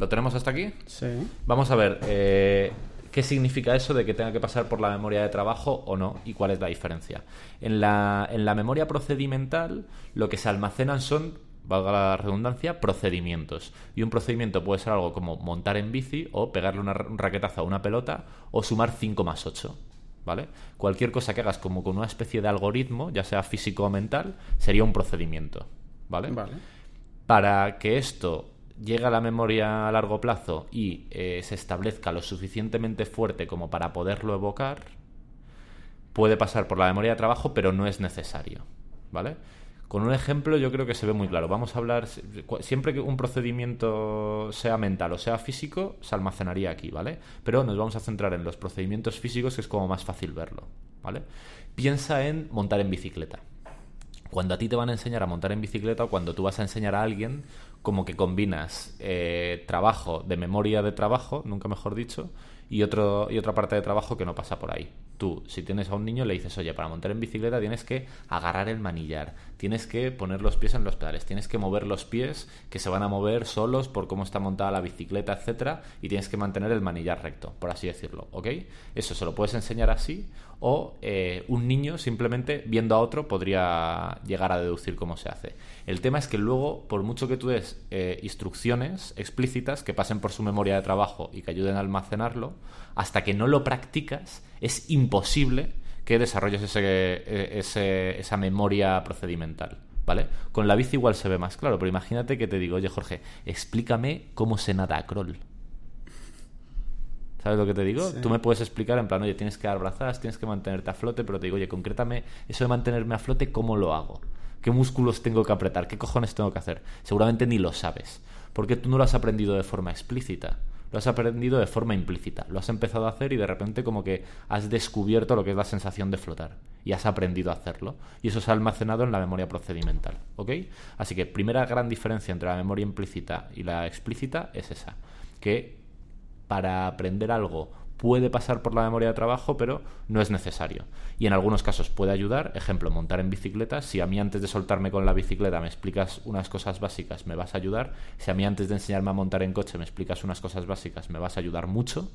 ¿Lo tenemos hasta aquí? Sí. Vamos a ver eh, qué significa eso de que tenga que pasar por la memoria de trabajo o no y cuál es la diferencia. En la, en la memoria procedimental lo que se almacenan son valga la redundancia, procedimientos. Y un procedimiento puede ser algo como montar en bici o pegarle una, un raquetazo a una pelota o sumar 5 más 8. ¿Vale? Cualquier cosa que hagas como con una especie de algoritmo, ya sea físico o mental, sería un procedimiento, ¿vale? Para que esto llegue a la memoria a largo plazo y eh, se establezca lo suficientemente fuerte como para poderlo evocar, puede pasar por la memoria de trabajo, pero no es necesario, ¿vale? Con un ejemplo yo creo que se ve muy claro. Vamos a hablar, siempre que un procedimiento sea mental o sea físico, se almacenaría aquí, ¿vale? Pero nos vamos a centrar en los procedimientos físicos, que es como más fácil verlo, ¿vale? Piensa en montar en bicicleta. cuando a ti te van a enseñar a montar en bicicleta o cuando tú vas a enseñar a alguien, como que combinas eh, trabajo de memoria de trabajo, nunca mejor dicho, y, y otra parte de trabajo que no pasa por ahí. Tú, si tienes a un niño, le dices, oye, para montar en bicicleta tienes que agarrar el manillar, tienes que poner los pies en los pedales, tienes que mover los pies que se van a mover solos por cómo está montada la bicicleta, etcétera, y tienes que mantener el manillar recto, por así decirlo, ¿ok? Eso se lo puedes enseñar así, o eh, un niño simplemente viendo a otro podría llegar a deducir cómo se hace. El tema es que luego, por mucho que tú des eh, instrucciones explícitas que pasen por su memoria de trabajo y que ayuden a almacenarlo, hasta que no lo practicas, es imposible que desarrolles ese, eh, ese, esa memoria procedimental. ¿Vale? Con la bici igual se ve más claro, pero imagínate que te digo, oye Jorge, explícame cómo se nada a crawl. ¿Sabes lo que te digo? Tú me puedes explicar en plan, oye, tienes que dar brazadas, tienes que mantenerte a flote, pero te digo, oye, concrétame eso de mantenerme a flote, ¿cómo lo hago? ¿Qué músculos tengo que apretar? ¿Qué cojones tengo que hacer? Seguramente ni lo sabes, porque tú no lo has aprendido de forma explícita. Lo has aprendido de forma implícita. Lo has empezado a hacer y de repente como que has descubierto lo que es la sensación de flotar. Y has aprendido a hacerlo. Y eso se ha almacenado en la memoria procedimental. ¿Ok? Así que primera gran diferencia entre la memoria implícita y la explícita es esa. Que para aprender algo puede pasar por la memoria de trabajo, pero no es necesario. Y en algunos casos puede ayudar, ejemplo, montar en bicicleta. Si a mí antes de soltarme con la bicicleta me explicas unas cosas básicas, me vas a ayudar. Si a mí antes de enseñarme a montar en coche me explicas unas cosas básicas, me vas a ayudar mucho.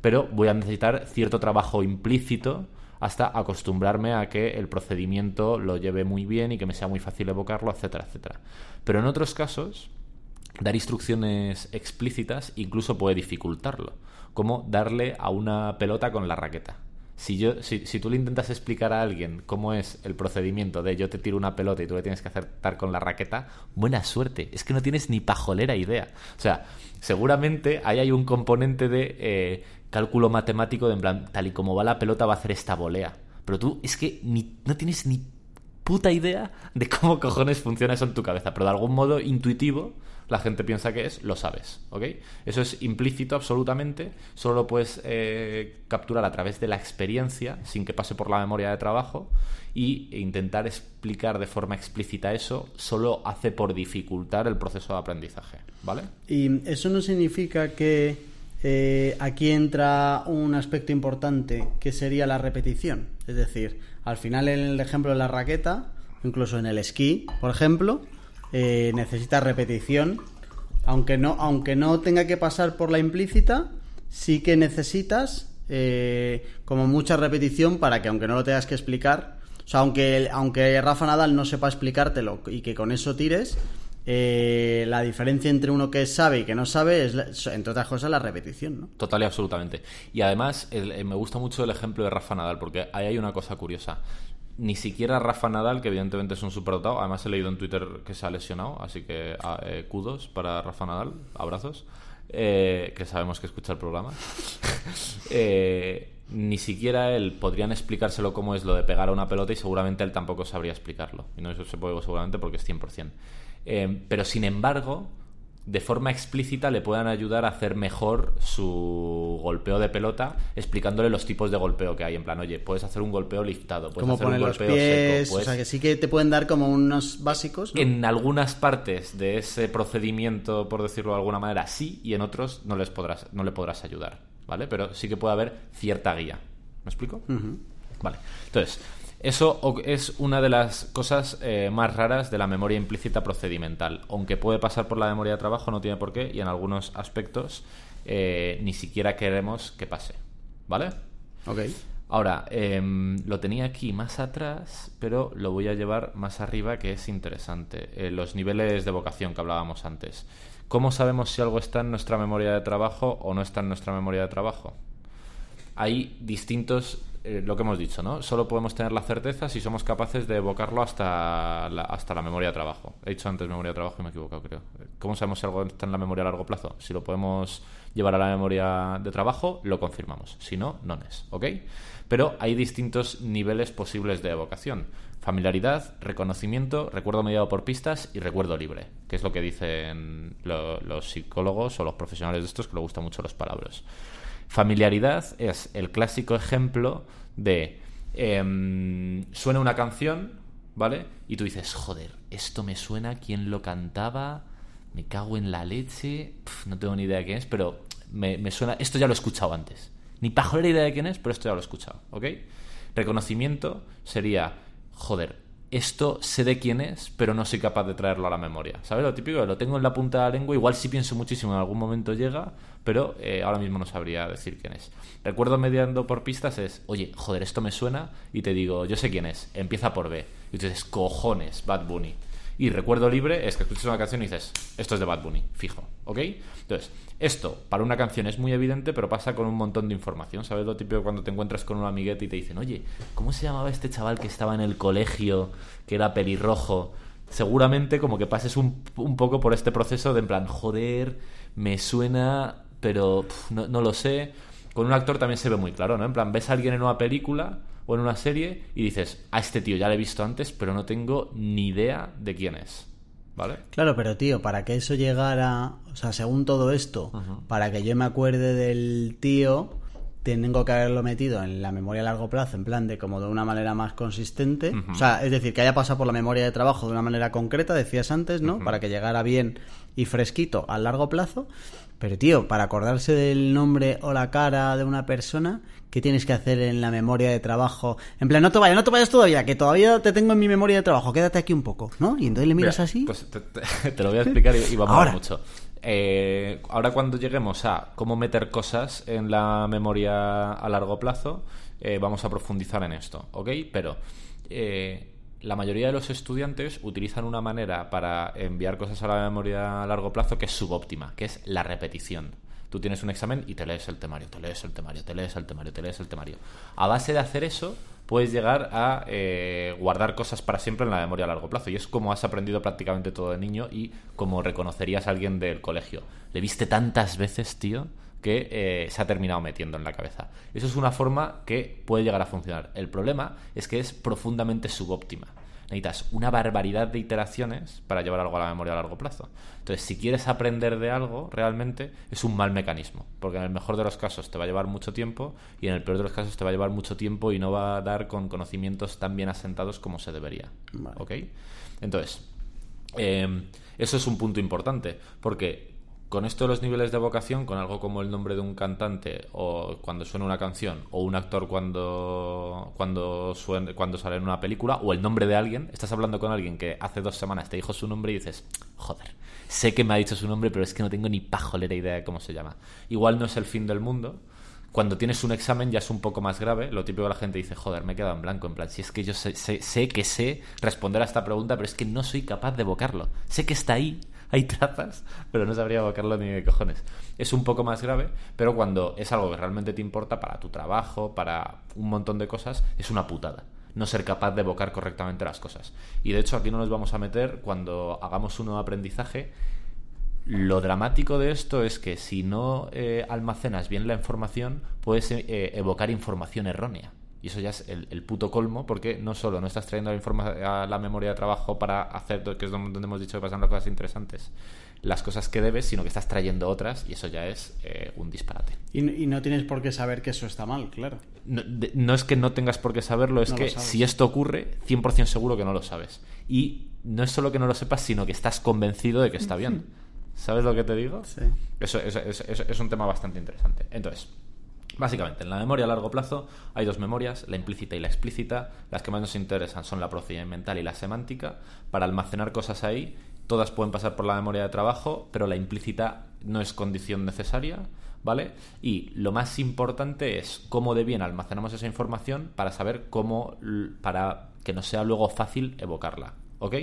Pero voy a necesitar cierto trabajo implícito hasta acostumbrarme a que el procedimiento lo lleve muy bien y que me sea muy fácil evocarlo, etcétera, etcétera. Pero en otros casos, dar instrucciones explícitas incluso puede dificultarlo, como darle a una pelota con la raqueta. Si, yo, si, si, tú le intentas explicar a alguien cómo es el procedimiento de yo te tiro una pelota y tú le tienes que acertar con la raqueta, buena suerte. Es que no tienes ni pajolera idea. O sea, seguramente ahí hay un componente de eh, cálculo matemático de en plan, tal y como va la pelota va a hacer esta volea. Pero tú es que ni, no tienes ni puta idea de cómo cojones funciona eso en tu cabeza. Pero de algún modo intuitivo la gente piensa que es, lo sabes, ¿ok? Eso es implícito absolutamente, solo lo puedes eh, capturar a través de la experiencia, sin que pase por la memoria de trabajo, y intentar explicar de forma explícita eso solo hace por dificultar el proceso de aprendizaje, ¿vale? Y eso no significa que eh, aquí entra un aspecto importante que sería la repetición. Es decir, al final en el ejemplo de la raqueta, incluso en el esquí, por ejemplo, eh, necesita repetición. Aunque no, aunque no tenga que pasar por la implícita, sí que necesitas eh, como mucha repetición para que aunque no lo tengas que explicar, o sea, aunque, aunque Rafa Nadal no sepa explicártelo y que con eso tires, eh, la diferencia entre uno que sabe y que no sabe es, entre otras cosas, la repetición, ¿no? Total y absolutamente. Y además, me gusta mucho el ejemplo de Rafa Nadal, porque ahí hay una cosa curiosa ni siquiera Rafa Nadal, que evidentemente es un superdotado, además he leído en Twitter que se ha lesionado, así que ah, eh, kudos para Rafa Nadal, abrazos, eh, que sabemos que escucha el programa. Eh, ni siquiera él podrían explicárselo cómo es lo de pegar a una pelota y seguramente él tampoco sabría explicarlo. Y no eso se puede seguramente porque es 100%. pero sin embargo, de forma explícita le puedan ayudar a hacer mejor su golpeo de pelota, explicándole los tipos de golpeo que hay. En plan, oye, puedes hacer un golpeo liftado, puedes hacer un golpeo seco. O sea, que sí que te pueden dar como unos básicos. En algunas partes de ese procedimiento, por decirlo de alguna manera, sí, y en otros no, les podrás, no le podrás ayudar, ¿vale? Pero sí que puede haber cierta guía. ¿Me explico? Vale. Entonces, eso es una de las cosas eh, más raras de la memoria implícita procedimental. Aunque puede pasar por la memoria de trabajo, no tiene por qué, y en algunos aspectos eh, ni siquiera queremos que pase. ¿Vale? Ok. Ahora, em, lo tenía aquí más atrás, pero lo voy a llevar más arriba, que es interesante. Eh, los niveles de vocación que hablábamos antes. ¿Cómo sabemos si algo está en nuestra memoria de trabajo o no está en nuestra memoria de trabajo? Hay distintos eh, lo que hemos dicho, ¿no? Solo podemos tener la certeza si somos capaces de evocarlo hasta la, hasta la memoria de trabajo. He dicho antes memoria de trabajo y me he equivocado, creo. ¿Cómo sabemos si algo está en la memoria a largo plazo? Si lo podemos llevar a la memoria de trabajo, lo confirmamos. Si no, no es, ¿ok? Pero hay distintos niveles posibles de evocación. Familiaridad, reconocimiento, recuerdo mediado por pistas y recuerdo libre, que es lo que dicen los psicólogos o los profesionales de estos que les gustan mucho los palabras. Familiaridad es el clásico ejemplo de em, suena una canción, ¿vale? Y tú dices, joder, esto me suena, ¿quién lo cantaba? Me cago en la leche, no tengo ni idea de quién es, pero me, me suena, esto ya lo he escuchado antes. Ni pajolera idea de quién es, pero esto ya lo he escuchado, ¿ok? Reconocimiento sería, joder, esto sé de quién es, pero no soy capaz de traerlo a la memoria. ¿Sabes? Lo típico, lo tengo en la punta de la lengua, igual si pienso muchísimo en algún momento llega, pero eh, ahora mismo no sabría decir quién es. Recuerdo mediando por pistas es, oye, joder, esto me suena, y te digo, yo sé quién es, empieza por B. Y tú dices, cojones, Bad Bunny. Y recuerdo libre es que escuchas una canción y dices, esto es de Bad Bunny, fijo, ¿ok? Entonces, esto para una canción es muy evidente, pero pasa con un montón de información. ¿Sabes lo típico cuando te encuentras con un amiguete y te dicen, oye, ¿cómo se llamaba este chaval que estaba en el colegio, que era pelirrojo? Seguramente como que pases un, poco por este proceso de en plan, joder, me suena, pero no, no lo sé. Con un actor también se ve muy claro, ¿no? En plan, ves a alguien en una película o en una serie y dices, a este tío ya lo he visto antes, pero no tengo ni idea de quién es. ¿Vale? Claro, pero tío, para que eso llegara, o sea, según todo esto, para que yo me acuerde del tío, tengo que haberlo metido en la memoria a largo plazo, en plan de como de una manera más consistente. O sea, es decir, que haya pasado por la memoria de trabajo de una manera concreta, decías antes, ¿no? Para que llegara bien y fresquito a largo plazo. Pero tío, para acordarse del nombre o la cara de una persona, ¿qué tienes que hacer en la memoria de trabajo? En plan, no te vayas, no te vayas todavía, que todavía te tengo en mi memoria de trabajo, quédate aquí un poco, ¿no? Y entonces le miras Mira, así. Pues te, te- te lo voy a explicar y, y vamos a mucho. Eh, ahora cuando lleguemos a cómo meter cosas en la memoria a largo plazo, eh, vamos a profundizar en esto, ¿ok? Pero eh, la mayoría de los estudiantes utilizan una manera para enviar cosas a la memoria a largo plazo que es subóptima, que es la repetición. Tú tienes un examen y te lees el temario, te lees el temario, te lees el temario, te lees el temario. A base de hacer eso, puedes llegar a eh, guardar cosas para siempre en la memoria a largo plazo. Y es como has aprendido prácticamente todo de niño y como reconocerías a alguien del colegio. Le viste tantas veces, tío, que eh, se ha terminado metiendo en la cabeza. Eso es una forma que puede llegar a funcionar. El problema es que es profundamente subóptima. Necesitas una barbaridad de iteraciones para llevar algo a la memoria a largo plazo. Entonces, si quieres aprender de algo, realmente es un mal mecanismo. Porque en el mejor de los casos te va a llevar mucho tiempo y en el peor de los casos te va a llevar mucho tiempo y no va a dar con conocimientos tan bien asentados como se debería. Vale. ¿Ok? Entonces, eh, eso es un punto importante, porque con esto de los niveles de vocación, con algo como el nombre de un cantante, o cuando suena una canción, o un actor cuando, cuando, suene- cuando sale en una película, o el nombre de alguien, estás hablando con alguien que hace dos semanas te dijo su nombre y dices, joder, sé que me ha dicho su nombre, pero es que no tengo ni pajolera idea de cómo se llama. Igual no es el fin del mundo, cuando tienes un examen ya es un poco más grave. Lo típico que la gente dice, joder, me he quedado en blanco. En plan, si es que yo sé, sé- sé que sé responder a esta pregunta, pero es que no soy capaz de evocarlo. Sé que está ahí, hay trazas, pero no sabría evocarlo ni de cojones. Es un poco más grave, pero cuando es algo que realmente te importa para tu trabajo, para un montón de cosas, es una putada no ser capaz de evocar correctamente las cosas. Y de hecho aquí no nos vamos a meter cuando hagamos un nuevo aprendizaje lo dramático de esto es que si no eh, almacenas bien la información, puedes eh, evocar información errónea. Y eso ya es el, el puto colmo, porque no solo no estás trayendo la, informa- a la memoria de trabajo para hacer, que es donde hemos dicho que pasan las cosas interesantes, las cosas que debes, sino que estás trayendo otras, y eso ya es eh, un disparate. Y, y no tienes por qué saber que eso está mal, claro. No, de- no es que no tengas por qué saberlo, es No que si esto ocurre, 100% seguro que no lo sabes. Y no es solo que no lo sepas, sino que estás convencido de que está bien. ¿Sabes lo que te digo? Sí. Eso, eso- eso- eso es un tema bastante interesante. Entonces, básicamente, en la memoria a largo plazo hay dos memorias, la implícita y la explícita. Las que más nos interesan son la procedimental y la semántica. Para almacenar cosas ahí, todas pueden pasar por la memoria de trabajo, pero la implícita no es condición necesaria. ¿Vale? Y lo más importante es cómo de bien almacenamos esa información para saber cómo, para que nos sea luego fácil evocarla. ¿Ok?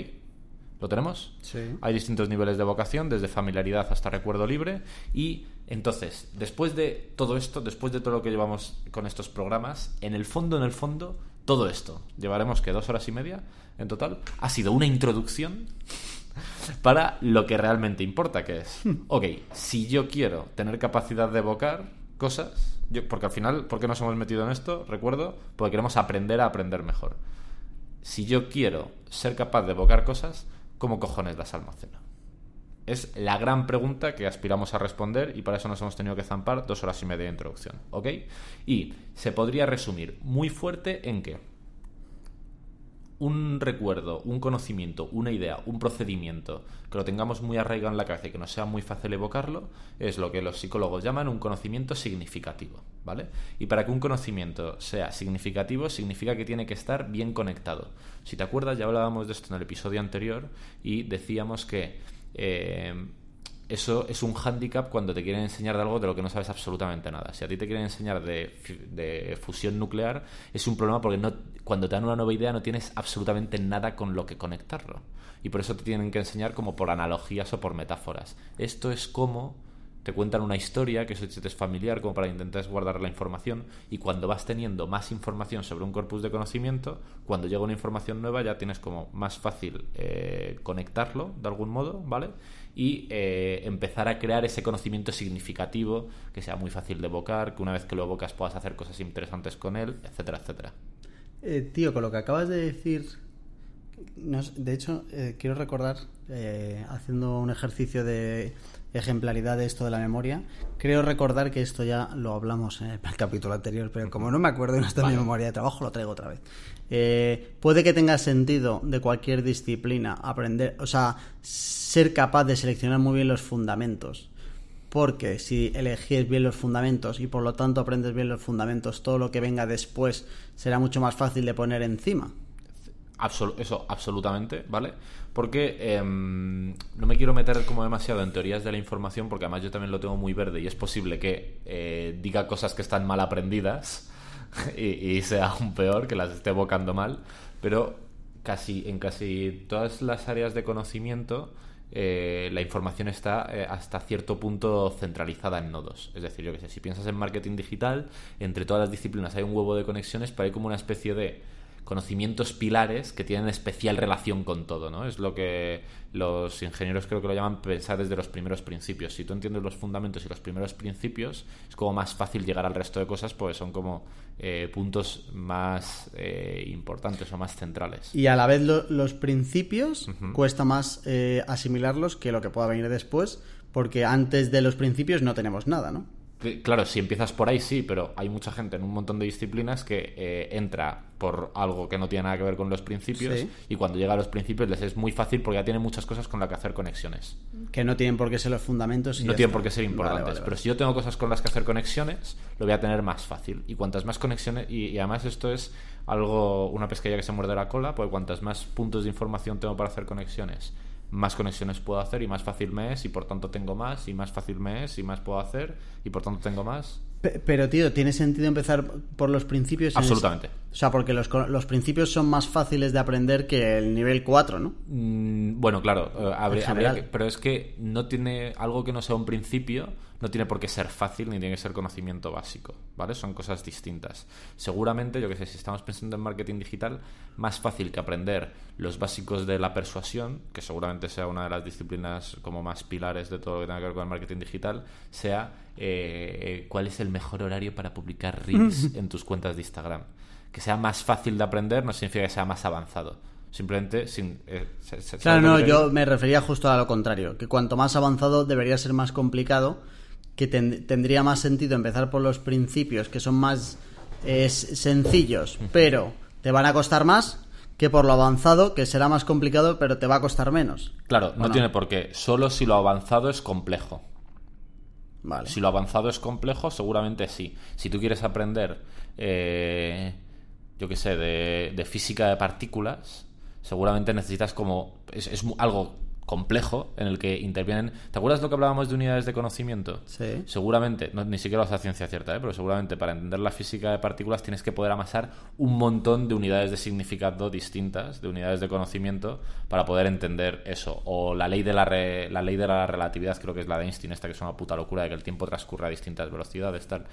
¿Lo tenemos? Sí. Hay distintos niveles de vocación, desde familiaridad hasta recuerdo libre. Y entonces, después de todo esto, después de todo lo que llevamos con estos programas, en el fondo, en el fondo, todo esto, llevaremos que dos horas y media en total, ha sido una introducción para lo que realmente importa, que es, ok, si yo quiero tener capacidad de evocar cosas, yo, porque al final, ¿por qué nos hemos metido en esto? Recuerdo, porque queremos aprender a aprender mejor. Si yo quiero ser capaz de evocar cosas, ¿cómo cojones las almaceno? Es la gran pregunta que aspiramos a responder y para eso nos hemos tenido que zampar dos horas y media de introducción, ¿ok? Y se podría resumir muy fuerte en que un recuerdo, un conocimiento, una idea, un procedimiento que lo tengamos muy arraigado en la cabeza y que no sea muy fácil evocarlo, es lo que los psicólogos llaman un conocimiento significativo, ¿vale? Y para que un conocimiento sea significativo, significa que tiene que estar bien conectado. Si te acuerdas, ya hablábamos de esto en el episodio anterior y decíamos que eh, eso es un hándicap cuando te quieren enseñar de algo de lo que no sabes absolutamente nada. Si a ti te quieren enseñar de, fusión nuclear, es un problema porque no, cuando te dan una nueva idea no tienes absolutamente nada con lo que conectarlo. Y por eso te tienen que enseñar como por analogías o por metáforas. Esto es como te cuentan una historia que eso te es familiar como para intentar guardar la información y cuando vas teniendo más información sobre un corpus de conocimiento, cuando llega una información nueva ya tienes como más fácil eh, conectarlo de algún modo, ¿vale? Y eh, empezar a crear ese conocimiento significativo que sea muy fácil de evocar, que una vez que lo evocas puedas hacer cosas interesantes con él, etcétera, etcétera. Eh, tío, con lo que acabas de decir, de hecho, quiero recordar, haciendo un ejercicio de ejemplaridad de esto de la memoria. Creo recordar que esto ya lo hablamos en el capítulo anterior, pero como no me acuerdo y no está en mi memoria de trabajo, lo traigo otra vez. Eh, puede que tenga sentido de cualquier disciplina aprender, o sea, ser capaz de seleccionar muy bien los fundamentos. Porque si elegís bien los fundamentos y por lo tanto aprendes bien los fundamentos, todo lo que venga después será mucho más fácil de poner encima eso, absolutamente, ¿vale? Porque em, no me quiero meter como demasiado en teorías de la información, porque además yo también lo tengo muy verde y es posible que eh, diga cosas que están mal aprendidas y, sea aún peor, que las esté evocando mal, pero casi en casi todas las áreas de conocimiento eh, la información está eh, hasta cierto punto centralizada en nodos. Es decir, yo que sé, si piensas en marketing digital, entre todas las disciplinas hay un huevo de conexiones, pero hay como una especie de conocimientos pilares que tienen especial relación con todo, ¿no? Es lo que los ingenieros creo que lo llaman pensar desde los primeros principios. Si tú entiendes los fundamentos y los primeros principios, es como más fácil llegar al resto de cosas, pues son como eh, puntos más eh, importantes o más centrales. Y a la vez los principios cuesta más eh, asimilarlos que lo que pueda venir después, porque antes de los principios no tenemos nada, ¿no? Claro, si empiezas por ahí sí, pero hay mucha gente en un montón de disciplinas que eh, entra por algo que no tiene nada que ver con los principios y cuando llega a los principios les es muy fácil porque ya tienen muchas cosas con las que hacer conexiones. Que no tienen por qué ser los fundamentos. Y no tienen por qué ser importantes, pero si yo tengo cosas con las que hacer conexiones, lo voy a tener más fácil. Y cuantas más conexiones, y, y además esto es algo, una pesquilla que se muerde la cola, pues cuantas más puntos de información tengo para hacer conexiones más conexiones puedo hacer y más fácil me es y por tanto tengo más y más fácil me es y más puedo hacer y por tanto tengo más. Pero tío, ¿tiene sentido empezar por los principios? Absolutamente. O sea, porque los, los, principios son más fáciles de aprender que el nivel 4, ¿no? Mm, bueno, claro, eh, pero es que no tiene algo que no sea un principio no tiene por qué ser fácil ni tiene que ser conocimiento básico, ¿vale? Son cosas distintas. Seguramente, yo que sé, si estamos pensando en marketing digital, más fácil que aprender los básicos de la persuasión, que seguramente sea una de las disciplinas como más pilares de todo lo que tenga que ver con el marketing digital, sea eh, cuál es el mejor horario para publicar reels en tus cuentas de Instagram. Que sea más fácil de aprender no significa que sea más avanzado. Simplemente sin. Eh, claro, no, yo me refería justo a lo contrario. Que cuanto más avanzado debería ser más complicado que tendría más sentido empezar por los principios que son más sencillos, pero te van a costar más que por lo avanzado, que será más complicado, pero te va a costar menos. Claro, no, tiene por qué. Solo si lo avanzado es complejo. Vale. Si lo avanzado es complejo, seguramente sí. Si tú quieres aprender, eh, yo qué sé, de, física de partículas, seguramente necesitas como... Es, es algo complejo en el que intervienen. ¿Te acuerdas lo que hablábamos de unidades de conocimiento? Sí. Seguramente, no, ni siquiera lo hace ciencia cierta, ¿eh? pero seguramente para entender la física de partículas tienes que poder amasar un montón de unidades de significado distintas, de unidades de conocimiento, para poder entender eso. O la ley de la, la ley de la relatividad, creo que es la de Einstein, esta que es una puta locura de que el tiempo transcurre a distintas velocidades. Tal.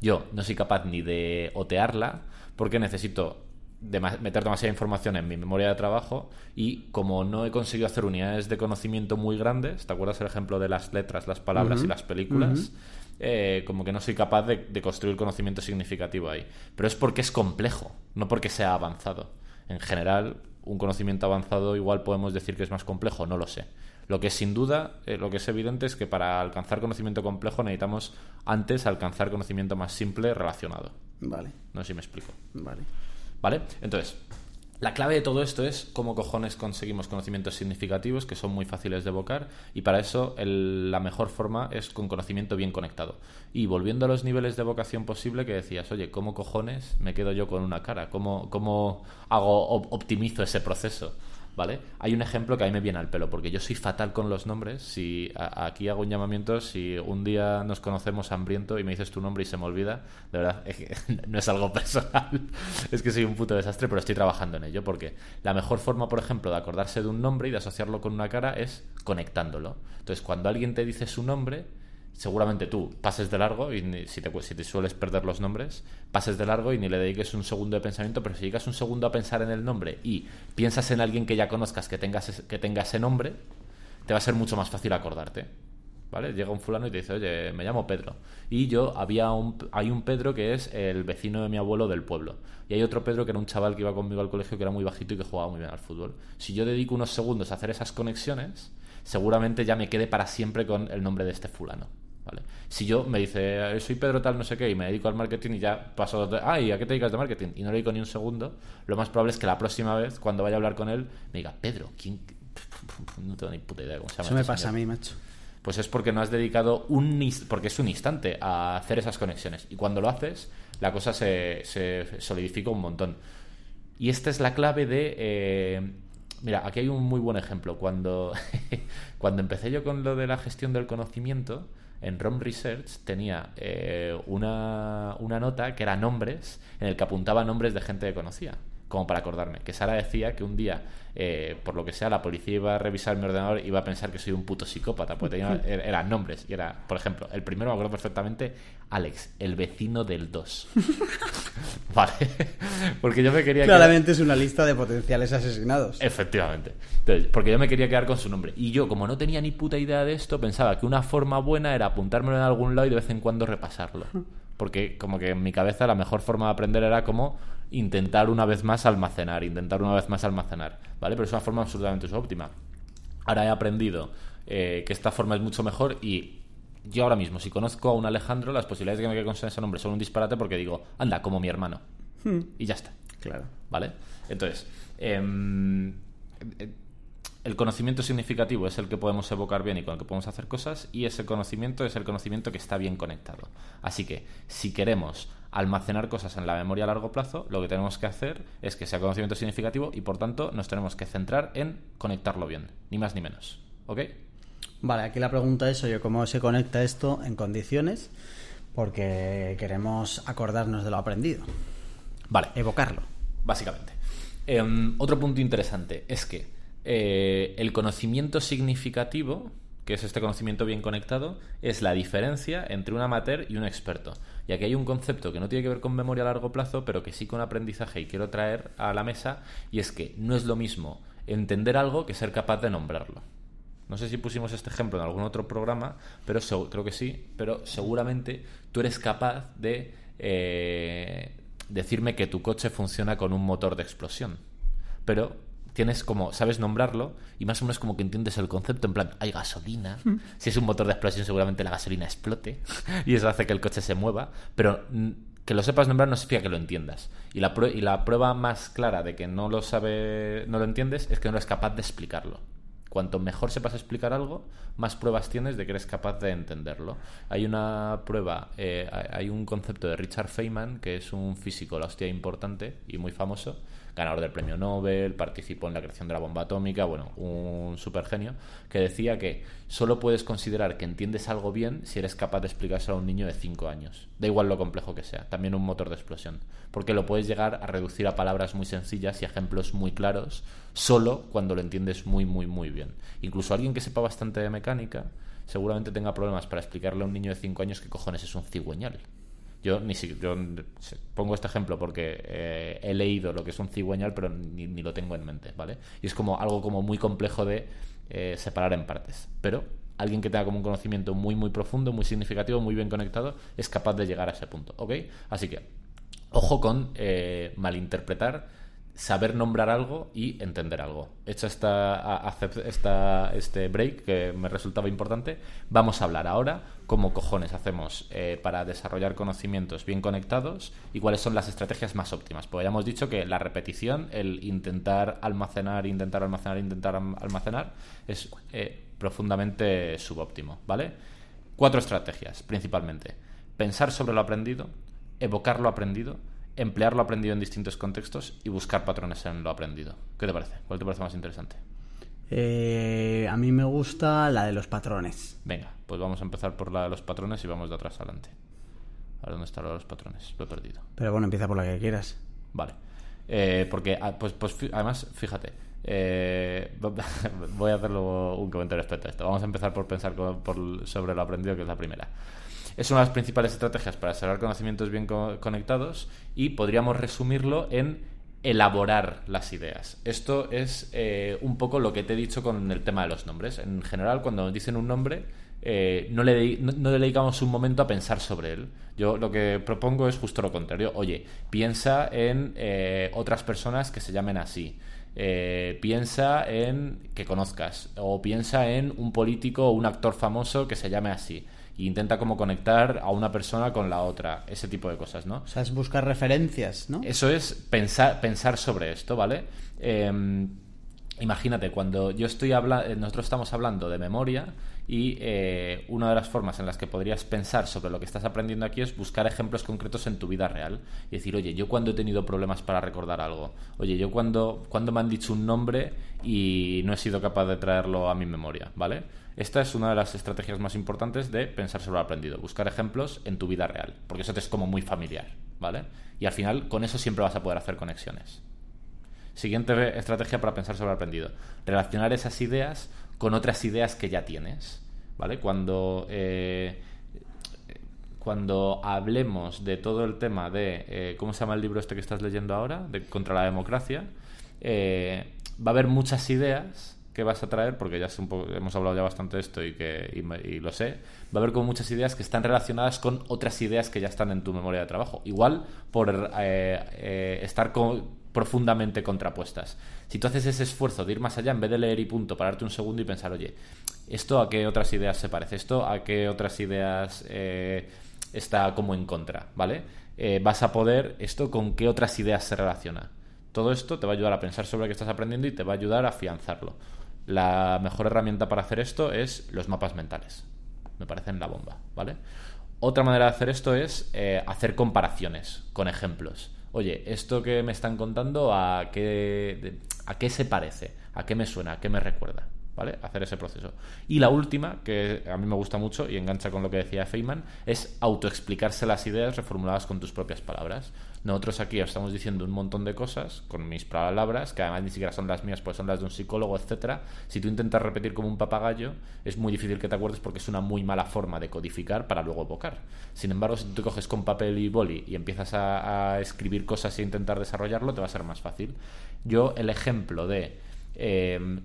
Yo no soy capaz ni de otearla porque necesito de meter demasiada información en mi memoria de trabajo y como no he conseguido hacer unidades de conocimiento muy grandes, ¿te acuerdas el ejemplo de las letras, las palabras y las películas? Eh, como que no soy capaz de, de, construir conocimiento significativo ahí. Pero es porque es complejo, no porque sea avanzado. En general, un conocimiento avanzado igual podemos decir que es más complejo, no lo sé. Lo que sin duda, eh, lo que es evidente es que para alcanzar conocimiento complejo necesitamos antes alcanzar conocimiento más simple relacionado. Vale. No sé si me explico. Vale. ¿Vale? Entonces, La clave de todo esto es cómo cojones conseguimos conocimientos significativos que son muy fáciles de evocar y para eso la mejor forma es con conocimiento bien conectado. Y volviendo a los niveles de evocación posible que decías, oye, ¿cómo cojones me quedo yo con una cara? ¿Cómo, cómo hago, optimizo ese proceso? ¿Vale? Hay un ejemplo que a mí me viene al pelo, porque yo soy fatal con los nombres. Si aquí hago un llamamiento, si un día nos conocemos hambriento y me dices tu nombre y se me olvida, de verdad, no es algo personal, es que soy un puto desastre, pero estoy trabajando en ello, porque la mejor forma, por ejemplo, de acordarse de un nombre y de asociarlo con una cara es conectándolo. Entonces, cuando alguien te dice su nombre, seguramente tú pases de largo y si te, si te sueles perder los nombres, pases de largo y ni le dediques un segundo de pensamiento, pero si llegas un segundo a pensar en el nombre y piensas en alguien que ya conozcas que tenga, que tenga ese nombre, te va a ser mucho más fácil acordarte. ¿Vale? Llega un fulano y te dice, oye, me llamo Pedro. Y yo, había un, hay un Pedro que es el vecino de mi abuelo del pueblo. Y hay otro Pedro que era un chaval que iba conmigo al colegio que era muy bajito y que jugaba muy bien al fútbol. Si yo dedico unos segundos a hacer esas conexiones, seguramente ya me quede para siempre con el nombre de este fulano. ¿Vale? Si yo me dice, soy Pedro tal, no sé qué, y me dedico al marketing y ya paso, ah, ¿y a qué te dedicas de marketing? Y no le digo ni un segundo, lo más probable es que la próxima vez, cuando vaya a hablar con él, me diga, Pedro, ¿quién? No tengo ni puta idea cómo se llama. Eso me este pasa a mí, macho. Pues es porque no has dedicado un porque es un instante a hacer esas conexiones. Y cuando lo haces, la cosa se, se solidifica un montón. Y esta es la clave de eh, Mira, aquí hay un muy buen ejemplo. Cuando, cuando empecé yo con lo de la gestión del conocimiento, en ROM Research tenía eh, una, una nota que era nombres, en el que apuntaba nombres de gente que conocía como para acordarme. Que Sara decía que un día, eh, por lo que sea, la policía iba a revisar mi ordenador y iba a pensar que soy un puto psicópata, porque tenía, er, eran nombres. Y era, por ejemplo, el primero me acuerdo perfectamente, Alex, el vecino del 2. vale. porque yo me quería. Claramente es una lista de potenciales asesinados. Efectivamente. Entonces, porque yo me quería quedar con su nombre. Y yo, como no tenía ni puta idea de esto, pensaba que una forma buena era apuntármelo en algún lado y de vez en cuando repasarlo. Porque, como que en mi cabeza, la mejor forma de aprender era como intentar una vez más almacenar, intentar una vez más almacenar, ¿vale? Pero es una forma absolutamente subóptima. Ahora he aprendido eh, que esta forma es mucho mejor y yo ahora mismo, si conozco a un Alejandro, las posibilidades de que me quede con ese nombre son un disparate porque digo, anda, como mi hermano. Hmm. Y ya está. Claro. ¿Vale? Entonces, em, el conocimiento significativo es el que podemos evocar bien y con el que podemos hacer cosas y ese conocimiento es el conocimiento que está bien conectado. Así que si queremos almacenar cosas en la memoria a largo plazo, lo que tenemos que hacer es que sea conocimiento significativo y por tanto nos tenemos que centrar en conectarlo bien, ni más ni menos. ¿Ok? Vale, aquí la pregunta es, oye, ¿cómo se conecta esto en condiciones? Porque queremos acordarnos de lo aprendido. Vale. Evocarlo. Básicamente. Em, otro punto interesante es que eh, el conocimiento significativo, que es este conocimiento bien conectado, es la diferencia entre un amateur y un experto. Y aquí hay un concepto que no tiene que ver con memoria a largo plazo, pero que sí con aprendizaje y quiero traer a la mesa, y es que no es lo mismo entender algo que ser capaz de nombrarlo. No sé si pusimos este ejemplo en algún otro programa, pero creo que sí, pero seguramente tú eres capaz de eh, decirme que tu coche funciona con un motor de explosión. Pero tienes como, sabes nombrarlo y más o menos como que entiendes el concepto, en plan, hay gasolina, hmm. si es un motor de explosión seguramente la gasolina explote y eso hace que el coche se mueva, pero que lo sepas nombrar no significa que lo entiendas. Y la, y la prueba más clara de que no lo sabe, no lo entiendes, es que no eres capaz de explicarlo. Cuanto mejor sepas explicar algo, más pruebas tienes de que eres capaz de entenderlo. Hay una prueba, eh, hay un concepto de Richard Feynman, que es un físico, la hostia importante y muy famoso, ganador del premio Nobel, participó en la creación de la bomba atómica, bueno, un super genio, que decía que solo puedes considerar que entiendes algo bien si eres capaz de explicárselo a un niño de 5 años. Da igual lo complejo que sea, también un motor de explosión, porque lo puedes llegar a reducir a palabras muy sencillas y ejemplos muy claros, solo cuando lo entiendes muy, muy, muy bien. Incluso alguien que sepa bastante de mecánica, seguramente tenga problemas para explicarle a un niño de 5 años qué cojones es un cigüeñal. Yo ni siquiera pongo este ejemplo porque eh, he leído lo que es un cigüeñal, pero ni, lo tengo en mente, ¿vale? Y es como algo como muy complejo de eh, separar en partes. Pero alguien que tenga como un conocimiento muy muy profundo, muy significativo, muy bien conectado, es capaz de llegar a ese punto, ¿ok? Así que ojo con eh, malinterpretar saber nombrar algo y entender algo. Hecho esta, esta, este break que me resultaba importante, vamos a hablar ahora cómo cojones hacemos eh, para desarrollar conocimientos bien conectados y cuáles son las estrategias más óptimas. Porque ya hemos dicho que la repetición, el intentar almacenar, intentar almacenar, intentar almacenar, es eh, profundamente subóptimo, ¿vale? Cuatro estrategias, principalmente. Pensar sobre lo aprendido, evocar lo aprendido, emplear lo aprendido en distintos contextos y buscar patrones en lo aprendido. ¿Qué te parece? ¿Cuál te parece más interesante? Eh, a mí me gusta la de los patrones. Venga, pues vamos a empezar por la de los patrones y vamos de atrás adelante. A ver dónde está la de los patrones. Lo he perdido. Pero bueno, empieza por la que quieras. Vale. Eh, porque, ah, pues, pues además, fíjate, eh, voy a hacerlo un comentario respecto a esto. Vamos a empezar por pensar sobre lo aprendido, que es la primera. Es una de las principales estrategias para desarrollar conocimientos bien conectados y podríamos resumirlo en elaborar las ideas. Esto es eh, un poco lo que te he dicho con el tema de los nombres. En general, cuando dicen un nombre, eh, no, le no, dedicamos un momento a pensar sobre él. Yo lo que propongo es justo lo contrario. Oye, piensa en eh, otras personas que se llamen así. piensa en que conozcas. O piensa en un político o un actor famoso que se llame así e intenta como conectar a una persona con la otra, ese tipo de cosas, ¿no? O sea, es buscar referencias, ¿no? Eso es pensar, pensar sobre esto, ¿vale? Em, imagínate, cuando yo estoy hablando, eh, nosotros estamos hablando de memoria y eh, una de las formas en las que podrías pensar sobre lo que estás aprendiendo aquí es buscar ejemplos concretos en tu vida real y decir, oye, yo cuando he tenido problemas para recordar algo, oye, yo cuando, cuando me han dicho un nombre y no he sido capaz de traerlo a mi memoria, ¿vale? Esta es una de las estrategias más importantes de pensar sobre lo aprendido, buscar ejemplos en tu vida real, porque eso te es como muy familiar, ¿vale? Y al final con eso siempre vas a poder hacer conexiones. Siguiente estrategia para pensar sobre lo aprendido, relacionar esas ideas con otras ideas que ya tienes, ¿vale? Cuando eh, cuando hablemos de todo el tema de eh, cómo se llama el libro este que estás leyendo ahora, de contra la democracia, eh, va a haber muchas ideas que vas a traer, porque ya hemos hablado ya bastante de esto y, que, y, lo sé, va a haber como muchas ideas que están relacionadas con otras ideas que ya están en tu memoria de trabajo. Igual por eh, eh, estar profundamente contrapuestas. Si tú haces ese esfuerzo de ir más allá, en vez de leer y punto, pararte un segundo y pensar, oye, ¿esto a qué otras ideas se parece? ¿Esto a qué otras ideas eh, está como en contra? ¿Vale? vas a poder, ¿esto con qué otras ideas se relaciona? Todo esto te va a ayudar a pensar sobre lo que estás aprendiendo y te va a ayudar a afianzarlo. La mejor herramienta para hacer esto es los mapas mentales. Me parecen la bomba, ¿vale? Otra manera de hacer esto es eh, hacer comparaciones con ejemplos. Oye, esto que me están contando, ¿a qué, ¿a qué se parece? ¿A qué me suena? ¿A qué me recuerda? ¿Vale? Hacer ese proceso. Y la última, que a mí me gusta mucho y engancha con lo que decía Feynman, es autoexplicarse las ideas reformuladas con tus propias palabras. Nosotros aquí estamos diciendo un montón de cosas con mis palabras, que además ni siquiera son las mías, pues son las de un psicólogo, etcétera. Si tú intentas repetir como un papagayo, es muy difícil que te acuerdes porque es una muy mala forma de codificar para luego evocar. Sin embargo, si tú te coges con papel y boli y empiezas a, escribir cosas e intentar desarrollarlo, te va a ser más fácil. Yo, el ejemplo de em,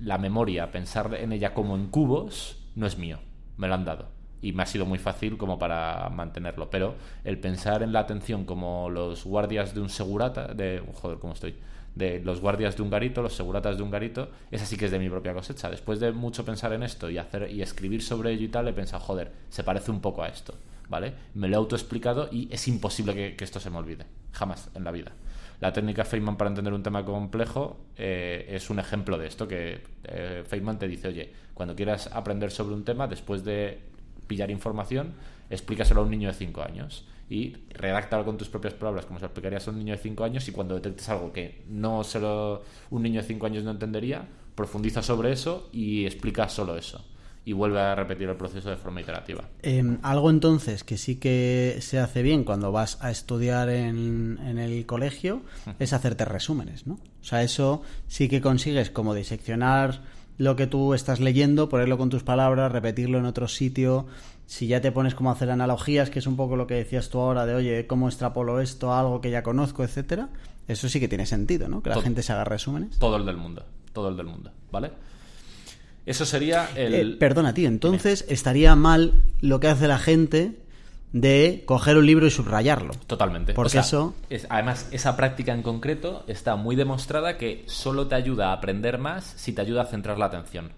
la memoria, pensar en ella como en cubos, no es mío, me lo han dado y me ha sido muy fácil como para mantenerlo. Pero el pensar en la atención como los guardias de un segurata, de, joder, ¿cómo estoy? De los guardias de un garito, los seguratas de un garito, esa sí que es de mi propia cosecha. Después de mucho pensar en esto y hacer y escribir sobre ello y tal, he pensado, joder, se parece un poco a esto, ¿vale? Me lo he autoexplicado y es imposible que, esto se me olvide, jamás en la vida. La técnica Feynman para entender un tema complejo eh, es un ejemplo de esto, que eh, Feynman te dice, oye, cuando quieras aprender sobre un tema, después de pillar información, explícaselo a un niño de 5 años y redáctalo con tus propias palabras como se lo explicarías a un niño de 5 años y cuando detectes algo que no solo un niño de 5 años no entendería, profundiza sobre eso y explica solo eso y vuelve a repetir el proceso de forma iterativa. Em, algo entonces que sí que se hace bien cuando vas a estudiar en, en, el colegio es hacerte resúmenes, ¿no? O sea, eso sí que consigues como diseccionar lo que tú estás leyendo, ponerlo con tus palabras, repetirlo en otro sitio. Si ya te pones como a hacer analogías, que es un poco lo que decías tú ahora de, oye, ¿cómo extrapolo esto a algo que ya conozco, etcétera? Eso sí que tiene sentido, ¿no? Que la gente se haga resúmenes. Todo el del mundo, todo el del mundo, ¿vale? Eso sería el... Eh, perdona, tío, entonces estaría mal lo que hace la gente de coger un libro y subrayarlo. Totalmente. Porque O sea, eso- es- además, esa práctica en concreto está muy demostrada que solo te ayuda a aprender más si te ayuda a centrar la atención.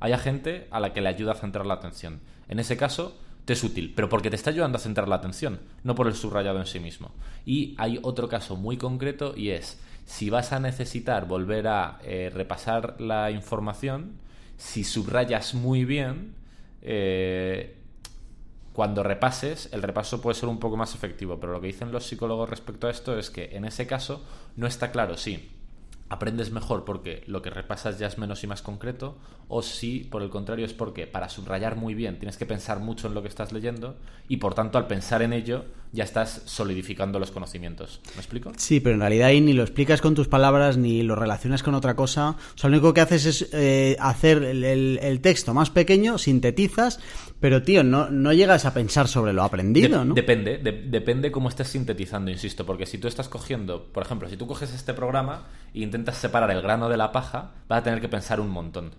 Hay gente a la que le ayuda a centrar la atención. En ese caso, te es útil, pero porque te está ayudando a centrar la atención, no por el subrayado en sí mismo. Y hay otro caso muy concreto y es, si vas a necesitar volver a eh, repasar la información, si subrayas muy bien, eh, cuando repases, el repaso puede ser un poco más efectivo, pero lo que dicen los psicólogos respecto a esto es que en ese caso no está claro si aprendes mejor porque lo que repasas ya es menos y más concreto, o si por el contrario es porque para subrayar muy bien tienes que pensar mucho en lo que estás leyendo y por tanto al pensar en ello ya estás solidificando los conocimientos. ¿Me explico? Sí, pero en realidad ahí ni lo explicas con tus palabras ni lo relacionas con otra cosa. O sea, lo único que haces es eh, hacer el, el- el texto más pequeño, sintetizas, pero tío, no, no llegas a pensar sobre lo aprendido, ¿no? Depende, de- depende cómo estés sintetizando, insisto, porque si tú estás cogiendo, por ejemplo, si tú coges este programa e intentas separar el grano de la paja, vas a tener que pensar un montón.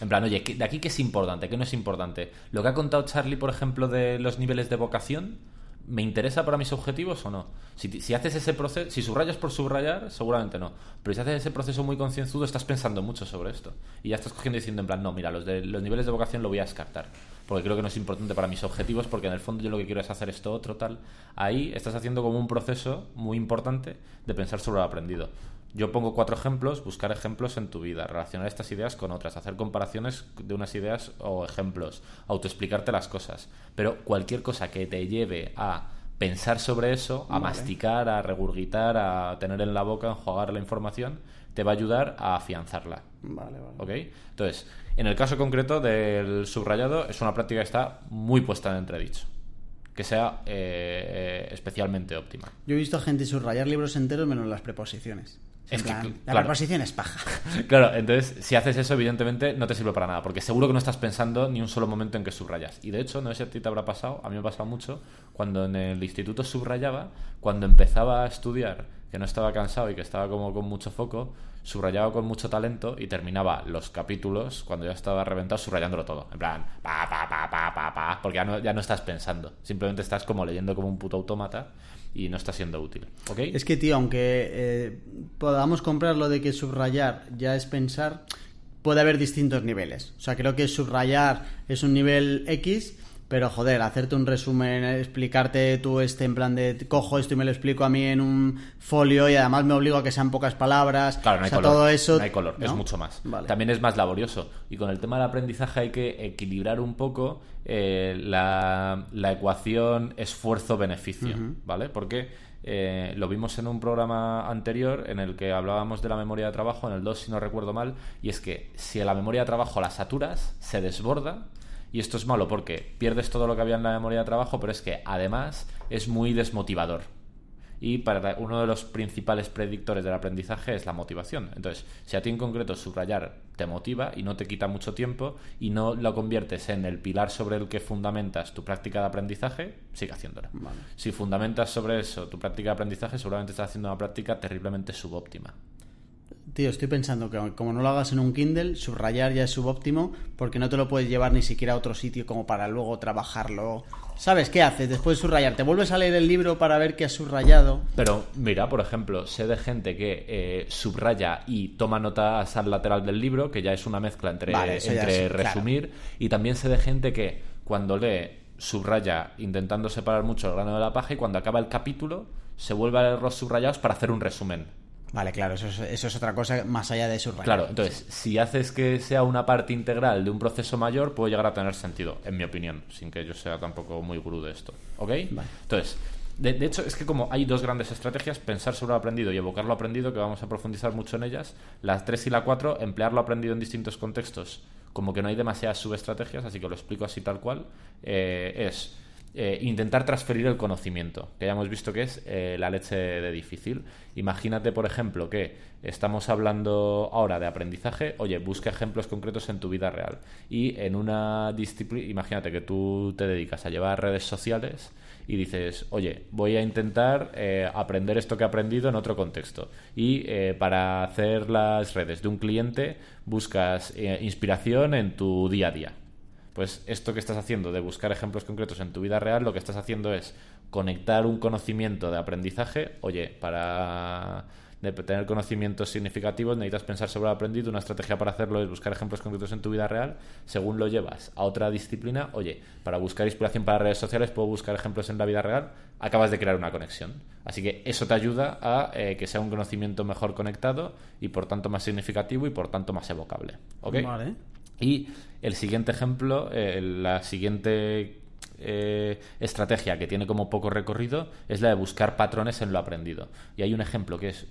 En plan, oye, ¿qué- ¿de aquí qué es importante? ¿Qué no es importante? Lo que ha contado Charlie, por ejemplo, de los niveles de vocación, ¿me interesa para mis objetivos o no? Si, si haces ese proceso, si subrayas por subrayar, seguramente no. Pero si haces ese proceso muy concienzudo, estás pensando mucho sobre esto. Y ya estás cogiendo y diciendo, en plan, no, mira, los, de, los niveles de vocación lo voy a descartar. Porque creo que no es importante para mis objetivos, porque en el fondo yo lo que quiero es hacer esto otro, tal. Ahí estás haciendo como un proceso muy importante de pensar sobre lo aprendido. Yo pongo cuatro ejemplos, buscar ejemplos en tu vida, relacionar estas ideas con otras, hacer comparaciones de unas ideas o ejemplos, autoexplicarte las cosas. Pero cualquier cosa que te lleve a pensar sobre eso, a Vale. masticar, a regurgitar, a tener en la boca, a enjuagar la información, te va a ayudar a afianzarla. Vale, vale. ¿Ok? Entonces, en el caso concreto del subrayado, es una práctica que está muy puesta en entredicho. Que sea eh, eh, especialmente óptima. Yo he visto a gente subrayar libros enteros menos las preposiciones. Es plan, la claro. preposición es paja. Claro, entonces, si haces eso, evidentemente no te sirve para nada, porque seguro que no estás pensando ni un solo momento en que subrayas. Y de hecho, no sé si a ti te habrá pasado, a mí me ha pasado mucho, cuando en el instituto subrayaba, cuando empezaba a estudiar, que no estaba cansado y que estaba como con mucho foco, subrayaba con mucho talento y terminaba los capítulos, cuando ya estaba reventado, subrayándolo todo. En plan, pa, pa, pa, pa, pa, pa, porque ya no, ya no estás pensando, simplemente estás como leyendo como un puto autómata y no está siendo útil. ¿Ok? Es que, tío, aunque eh, podamos comprar lo de que subrayar ya es pensar, puede haber distintos niveles. O sea, creo que subrayar es un nivel X, pero joder, hacerte un resumen, explicarte tú este en plan de cojo esto y me lo explico a mí en un folio y además me obligo a que sean pocas palabras. Claro, no hay o sea, color. todo eso. no hay color, es mucho más. Vale. También es más laborioso. Y con el tema del aprendizaje hay que equilibrar un poco eh, la, la ecuación esfuerzo-beneficio, ¿vale? Porque eh, lo vimos en un programa anterior en el que hablábamos de la memoria de trabajo, en el 2 si no recuerdo mal, y es que si a la memoria de trabajo la saturas, se desborda. Y esto es malo porque pierdes todo lo que había en la memoria de trabajo, pero es que además es muy desmotivador. Y para uno de los principales predictores del aprendizaje es la motivación. Entonces, si a ti en concreto subrayar te motiva y no te quita mucho tiempo y no lo conviertes en el pilar sobre el que fundamentas tu práctica de aprendizaje, sigue haciéndolo. Vale. Si fundamentas sobre eso tu práctica de aprendizaje, seguramente estás haciendo una práctica terriblemente subóptima. Tío, estoy pensando que como no lo hagas en un Kindle, subrayar ya es subóptimo porque no te lo puedes llevar ni siquiera a otro sitio como para luego trabajarlo. ¿Sabes qué haces? Después de subrayar, te vuelves a leer el libro para ver qué has subrayado. Pero mira, por ejemplo, sé de gente que eh, subraya y toma notas al lateral del libro, que ya es una mezcla entre, Vale, entre es, claro. resumir, y también sé de gente que cuando lee subraya intentando separar mucho el grano de la paja y cuando acaba el capítulo se vuelve a leer los subrayados para hacer un resumen. Vale, claro, eso es, eso es otra cosa más allá de subrayar. Claro, entonces, si haces que sea una parte integral de un proceso mayor, puede llegar a tener sentido, en mi opinión, sin que yo sea tampoco muy gurú de esto. ¿Ok? Vale. Entonces, de, de hecho, es que como hay dos grandes estrategias, pensar sobre lo aprendido y evocar lo aprendido, que vamos a profundizar mucho en ellas, las 3 y la 4, emplear lo aprendido en distintos contextos, como que no hay demasiadas subestrategias, así que lo explico así tal cual, eh, es eh, intentar transferir el conocimiento, que ya hemos visto que es eh, la leche de difícil. Imagínate, por ejemplo, que estamos hablando ahora de aprendizaje, oye, busca ejemplos concretos en tu vida real. Y en una disciplina, imagínate que tú te dedicas a llevar redes sociales y dices, oye, voy a intentar eh, aprender esto que he aprendido en otro contexto. Y para hacer las redes de un cliente buscas inspiración en tu día a día. Pues esto que estás haciendo de buscar ejemplos concretos en tu vida real, lo que estás haciendo es conectar un conocimiento de aprendizaje, oye, para tener conocimientos significativos, necesitas pensar sobre lo aprendido. Una estrategia para hacerlo es buscar ejemplos concretos en tu vida real. Según lo llevas a otra disciplina, oye, para buscar inspiración para redes sociales, puedo buscar ejemplos en la vida real. Acabas de crear una conexión. Así que eso te ayuda a eh, que sea un conocimiento mejor conectado y por tanto más significativo y por tanto más evocable. Vale. Y el siguiente ejemplo, eh, la siguiente eh, estrategia que tiene como poco recorrido es la de buscar patrones en lo aprendido. Y hay un ejemplo que es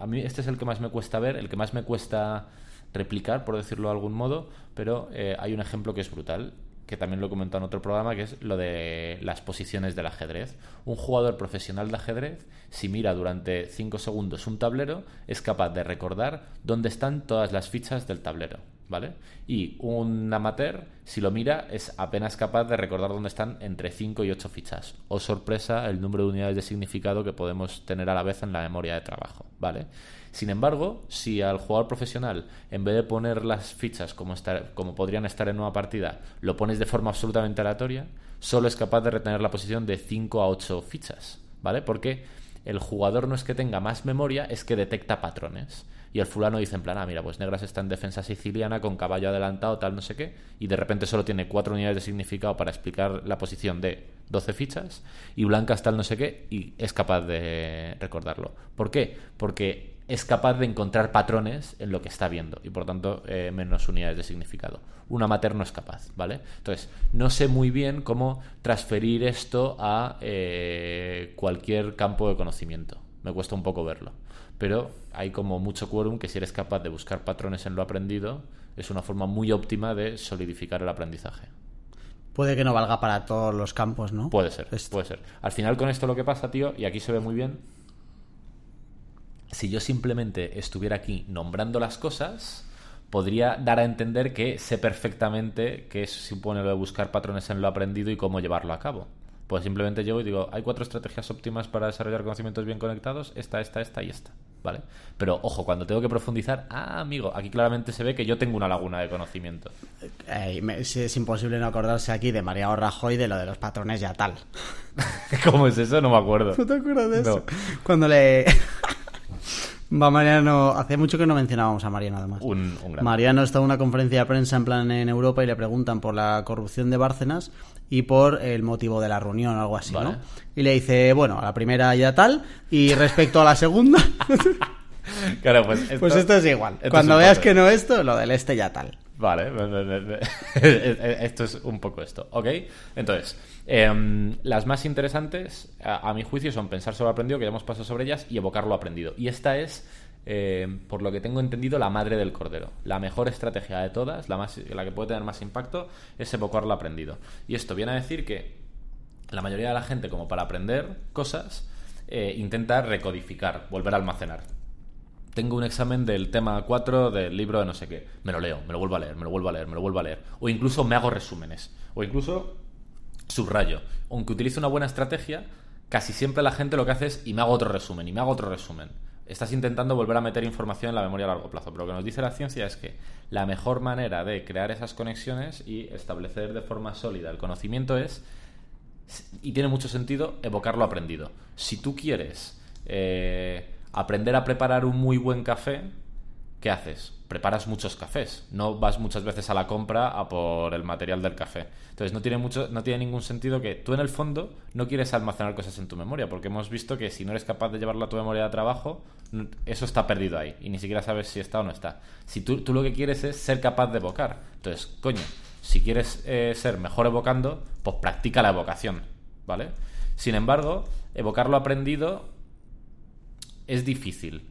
a mí este es el que más me cuesta ver, el que más me cuesta replicar, por decirlo de algún modo, pero eh, hay un ejemplo que es brutal, que también lo he comentado en otro programa, que es lo de las posiciones del ajedrez. Un jugador profesional de ajedrez, si mira durante 5 segundos un tablero, es capaz de recordar dónde están todas las fichas del tablero. ¿Vale? Y un amateur, si lo mira, es apenas capaz de recordar dónde están entre 5 y 8 fichas. O sorpresa, el número de unidades de significado que podemos tener a la vez en la memoria de trabajo, ¿vale? Sin embargo, si al jugador profesional, en vez de poner las fichas como, estar, como podrían estar en una partida, lo pones de forma absolutamente aleatoria, solo es capaz de retener la posición de 5 a 8 fichas, ¿vale? Porque el jugador no es que tenga más memoria, es que detecta patrones y el fulano dice en plan, ah, mira, pues Negras está en defensa siciliana con caballo adelantado, tal, no sé qué, y de repente solo tiene cuatro unidades de significado para explicar la posición de 12 fichas, y Blancas tal, no sé qué, y es capaz de recordarlo. ¿Por qué? Porque es capaz de encontrar patrones en lo que está viendo y por tanto eh, menos unidades de significado. Un amateur no es capaz, ¿vale? Entonces, no sé muy bien cómo transferir esto a eh, cualquier campo de conocimiento. Me cuesta un poco verlo pero hay como mucho quórum que si eres capaz de buscar patrones en lo aprendido, es una forma muy óptima de solidificar el aprendizaje. Puede que no valga para todos los campos, ¿no? Puede ser, puede ser. Al final con esto lo que pasa, tío, y aquí se ve muy bien, si yo simplemente estuviera aquí nombrando las cosas, podría dar a entender que sé perfectamente qué supone lo de buscar patrones en lo aprendido y cómo llevarlo a cabo. Pues simplemente llego y digo, hay cuatro estrategias óptimas para desarrollar conocimientos bien conectados, esta, esta, esta y esta. ¿vale? Pero ojo, cuando tengo que profundizar, ah, amigo, aquí claramente se ve que yo tengo una laguna de conocimiento. Eh, es, imposible no acordarse aquí de María Rajoy de lo de los patrones ya tal. ¿Cómo es eso? No me acuerdo. ¿No te acuerdas de eso? Cuando le... Va Mariano, hace mucho que no mencionábamos a Mariano además. Un, Mariano está en una conferencia de prensa en plan en Europa y le preguntan por la corrupción de Bárcenas y por el motivo de la reunión o algo así, ¿no? Y le dice, bueno, a la primera ya tal, y respecto a la segunda... claro, pues esto, pues esto es igual. Cuando veas que no esto, lo del este ya tal. Vale, esto es un poco esto, ¿ok? Entonces, em, las más interesantes, a, mi juicio, son pensar sobre lo aprendido, que ya hemos pasado sobre ellas, y evocar lo aprendido. Y esta es eh, por lo que tengo entendido, la madre del cordero. La mejor estrategia de todas, la, más, la que puede tener más impacto, es evocar lo aprendido. Y esto viene a decir que la mayoría de la gente, como para aprender cosas, eh, intenta recodificar, volver a almacenar. Tengo un examen del tema 4 del libro de no sé qué. Me lo leo, me lo vuelvo a leer, me lo vuelvo a leer, me lo vuelvo a leer. O incluso me hago resúmenes. O incluso subrayo. Aunque utilice una buena estrategia, casi siempre la gente lo que hace es y me hago otro resumen, y me hago otro resumen estás intentando volver a meter información en la memoria a largo plazo. Pero lo que nos dice la ciencia es que la mejor manera de crear esas conexiones y establecer de forma sólida el conocimiento es, y tiene mucho sentido, evocar lo aprendido. Si tú quieres eh, aprender a preparar un muy buen café, ¿qué haces? Preparas muchos cafés. No vas muchas veces a la compra a por el material del café. Entonces no tiene, mucho, no tiene ningún sentido que tú en el fondo no quieres almacenar cosas en tu memoria, porque hemos visto que si no eres capaz de llevarla a tu memoria de trabajo, eso está perdido ahí y ni siquiera sabes si está o no está. Si tú, tú lo que quieres es ser capaz de evocar. Entonces, coño, si quieres eh, ser mejor evocando, pues practica la evocación, ¿vale? Sin embargo, evocar lo aprendido es difícil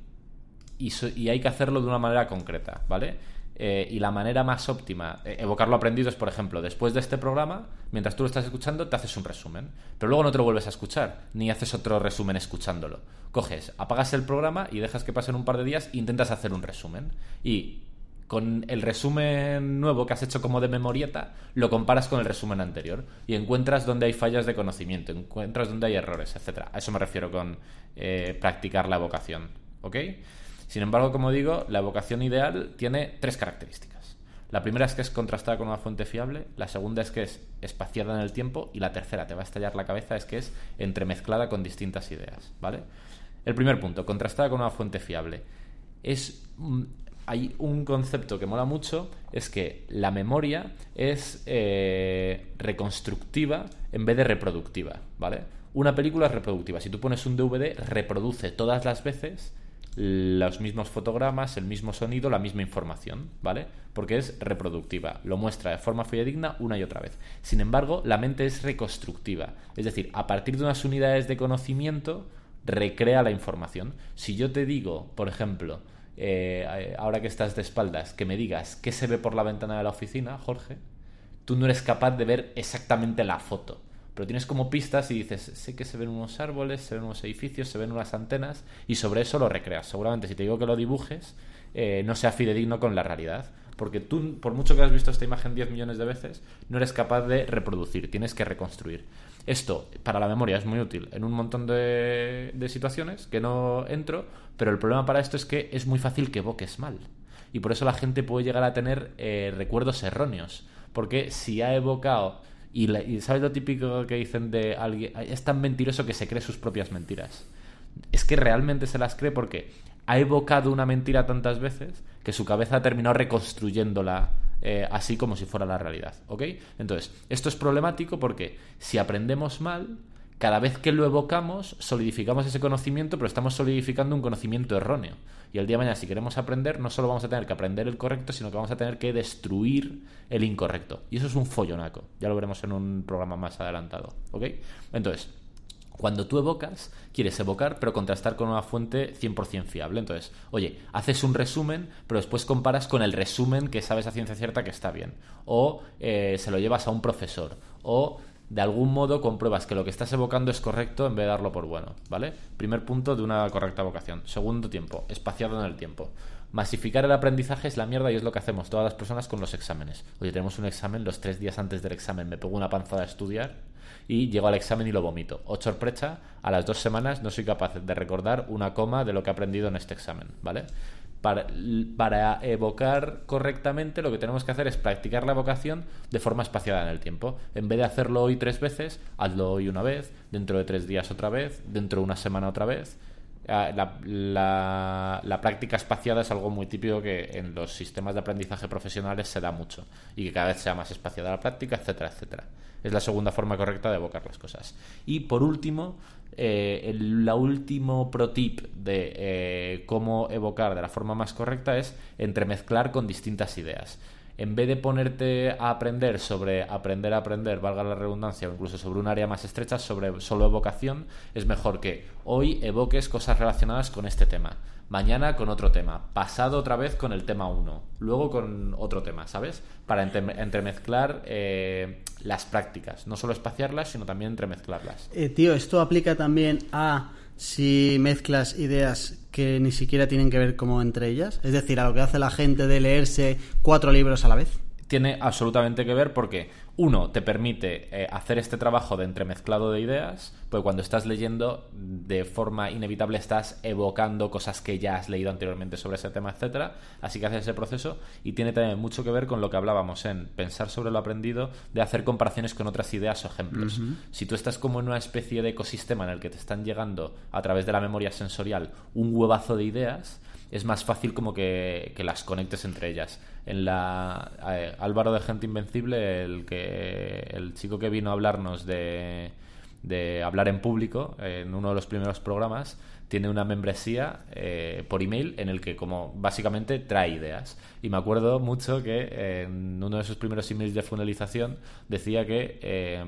y, hay que hacerlo de una manera concreta, ¿vale? Eh, y la manera más óptima, eh, evocar lo aprendido es, por ejemplo, después de este programa, mientras tú lo estás escuchando, te haces un resumen. Pero luego no te lo vuelves a escuchar, ni haces otro resumen escuchándolo. Coges, apagas el programa y dejas que pasen un par de días e intentas hacer un resumen. Y con el resumen nuevo que has hecho como de memorieta, lo comparas con el resumen anterior y encuentras donde hay fallas de conocimiento, encuentras donde hay errores, etc. A eso me refiero con eh, practicar la evocación. ¿Ok? Sin embargo, como digo, la evocación ideal tiene tres características. La primera es que es contrastada con una fuente fiable, la segunda es que es espaciada en el tiempo y la tercera, te va a estallar la cabeza, es que es entremezclada con distintas ideas, ¿vale? El primer punto, contrastada con una fuente fiable. Es hay un concepto que mola mucho, es que la memoria es eh, reconstructiva en vez de reproductiva, ¿vale? Una película es reproductiva. Si tú pones un DVD, reproduce todas las veces los mismos fotogramas, el mismo sonido, la misma información, ¿vale? Porque es reproductiva, lo muestra de forma fidedigna una y otra vez. Sin embargo, la mente es reconstructiva, es decir, a partir de unas unidades de conocimiento, recrea la información. Si yo te digo, por ejemplo, eh, ahora que estás de espaldas, que me digas qué se ve por la ventana de la oficina, Jorge, tú no eres capaz de ver exactamente la foto pero tienes como pistas y dices, sé que se ven unos árboles, se ven unos edificios, se ven unas antenas, y sobre eso lo recreas. Seguramente si te digo que lo dibujes, eh, no sea fidedigno con la realidad. Porque tú, por mucho que has visto esta imagen 10 millones de veces, no eres capaz de reproducir, tienes que reconstruir. Esto para la memoria es muy útil en un montón de, situaciones que no entro, pero el problema para esto es que es muy fácil que evoques mal. Y por eso la gente puede llegar a tener eh, recuerdos erróneos. Porque si ha evocado y, ¿sabes lo típico que dicen de alguien? Es tan mentiroso que se cree sus propias mentiras. Es que realmente se las cree porque ha evocado una mentira tantas veces que su cabeza ha terminado reconstruyéndola eh, así como si fuera la realidad. ¿Ok? Entonces, esto es problemático porque si aprendemos mal, cada vez que lo evocamos, solidificamos ese conocimiento, pero estamos solidificando un conocimiento erróneo. Y el día de mañana, si queremos aprender, no solo vamos a tener que aprender el correcto, sino que vamos a tener que destruir el incorrecto. Y eso es un follonaco. Ya lo veremos en un programa más adelantado. ¿Ok? Entonces, cuando tú evocas, quieres evocar, pero contrastar con una fuente 100% fiable. Entonces, oye, haces un resumen, pero después comparas con el resumen que sabes a ciencia cierta que está bien. O eh, se lo llevas a un profesor. O de algún modo compruebas que lo que estás evocando es correcto en vez de darlo por bueno, ¿vale? Primer punto de una correcta evocación. Segundo tiempo, espaciado en el tiempo. Masificar el aprendizaje es la mierda y es lo que hacemos todas las personas con los exámenes. Oye, tenemos un examen, los tres días antes del examen me pego una panzada a estudiar y llego al examen y lo vomito. O sorpresa, a las dos semanas no soy capaz de recordar una coma de lo que he aprendido en este examen, ¿vale? Para, evocar correctamente lo que tenemos que hacer es practicar la evocación de forma espaciada en el tiempo. En vez de hacerlo hoy tres veces, hazlo hoy una vez, dentro de tres días otra vez, dentro de una semana otra vez. Ah, la, la, práctica espaciada es algo muy típico que en los sistemas de aprendizaje profesionales se da mucho y que cada vez sea más espaciada la práctica, etcétera, etcétera. Es la segunda forma correcta de evocar las cosas. Y por último, eh, el último pro tip de eh, cómo evocar de la forma más correcta es entremezclar con distintas ideas. En vez de ponerte a aprender sobre aprender a aprender, valga la redundancia, o incluso sobre un área más estrecha, sobre solo evocación, es mejor que hoy evoques cosas relacionadas con este tema mañana con otro tema, pasado otra vez con el tema 1, luego con otro tema, ¿sabes? Para entremezclar eh, las prácticas, no solo espaciarlas, sino también entremezclarlas. Eh, tío, esto aplica también a si mezclas ideas que ni siquiera tienen que ver como entre ellas, es decir, a lo que hace la gente de leerse cuatro libros a la vez. Tiene absolutamente que ver porque uno, te permite eh, hacer este trabajo de entremezclado de ideas, porque cuando estás leyendo, de forma inevitable estás evocando cosas que ya has leído anteriormente sobre ese tema, etcétera. Así que haces ese proceso y tiene también mucho que ver con lo que hablábamos en pensar sobre lo aprendido, de hacer comparaciones con otras ideas o ejemplos. Si tú estás como en una especie de ecosistema en el que te están llegando a través de la memoria sensorial un huevazo de ideas, es más fácil como que, las conectes entre ellas. En la Álvaro de Gente Invencible, el que el chico que vino a hablarnos de, de hablar en público en uno de los primeros programas, tiene una membresía eh, por email en el que como básicamente trae ideas. Y me acuerdo mucho que en uno de sus primeros emails de funelización decía que eh,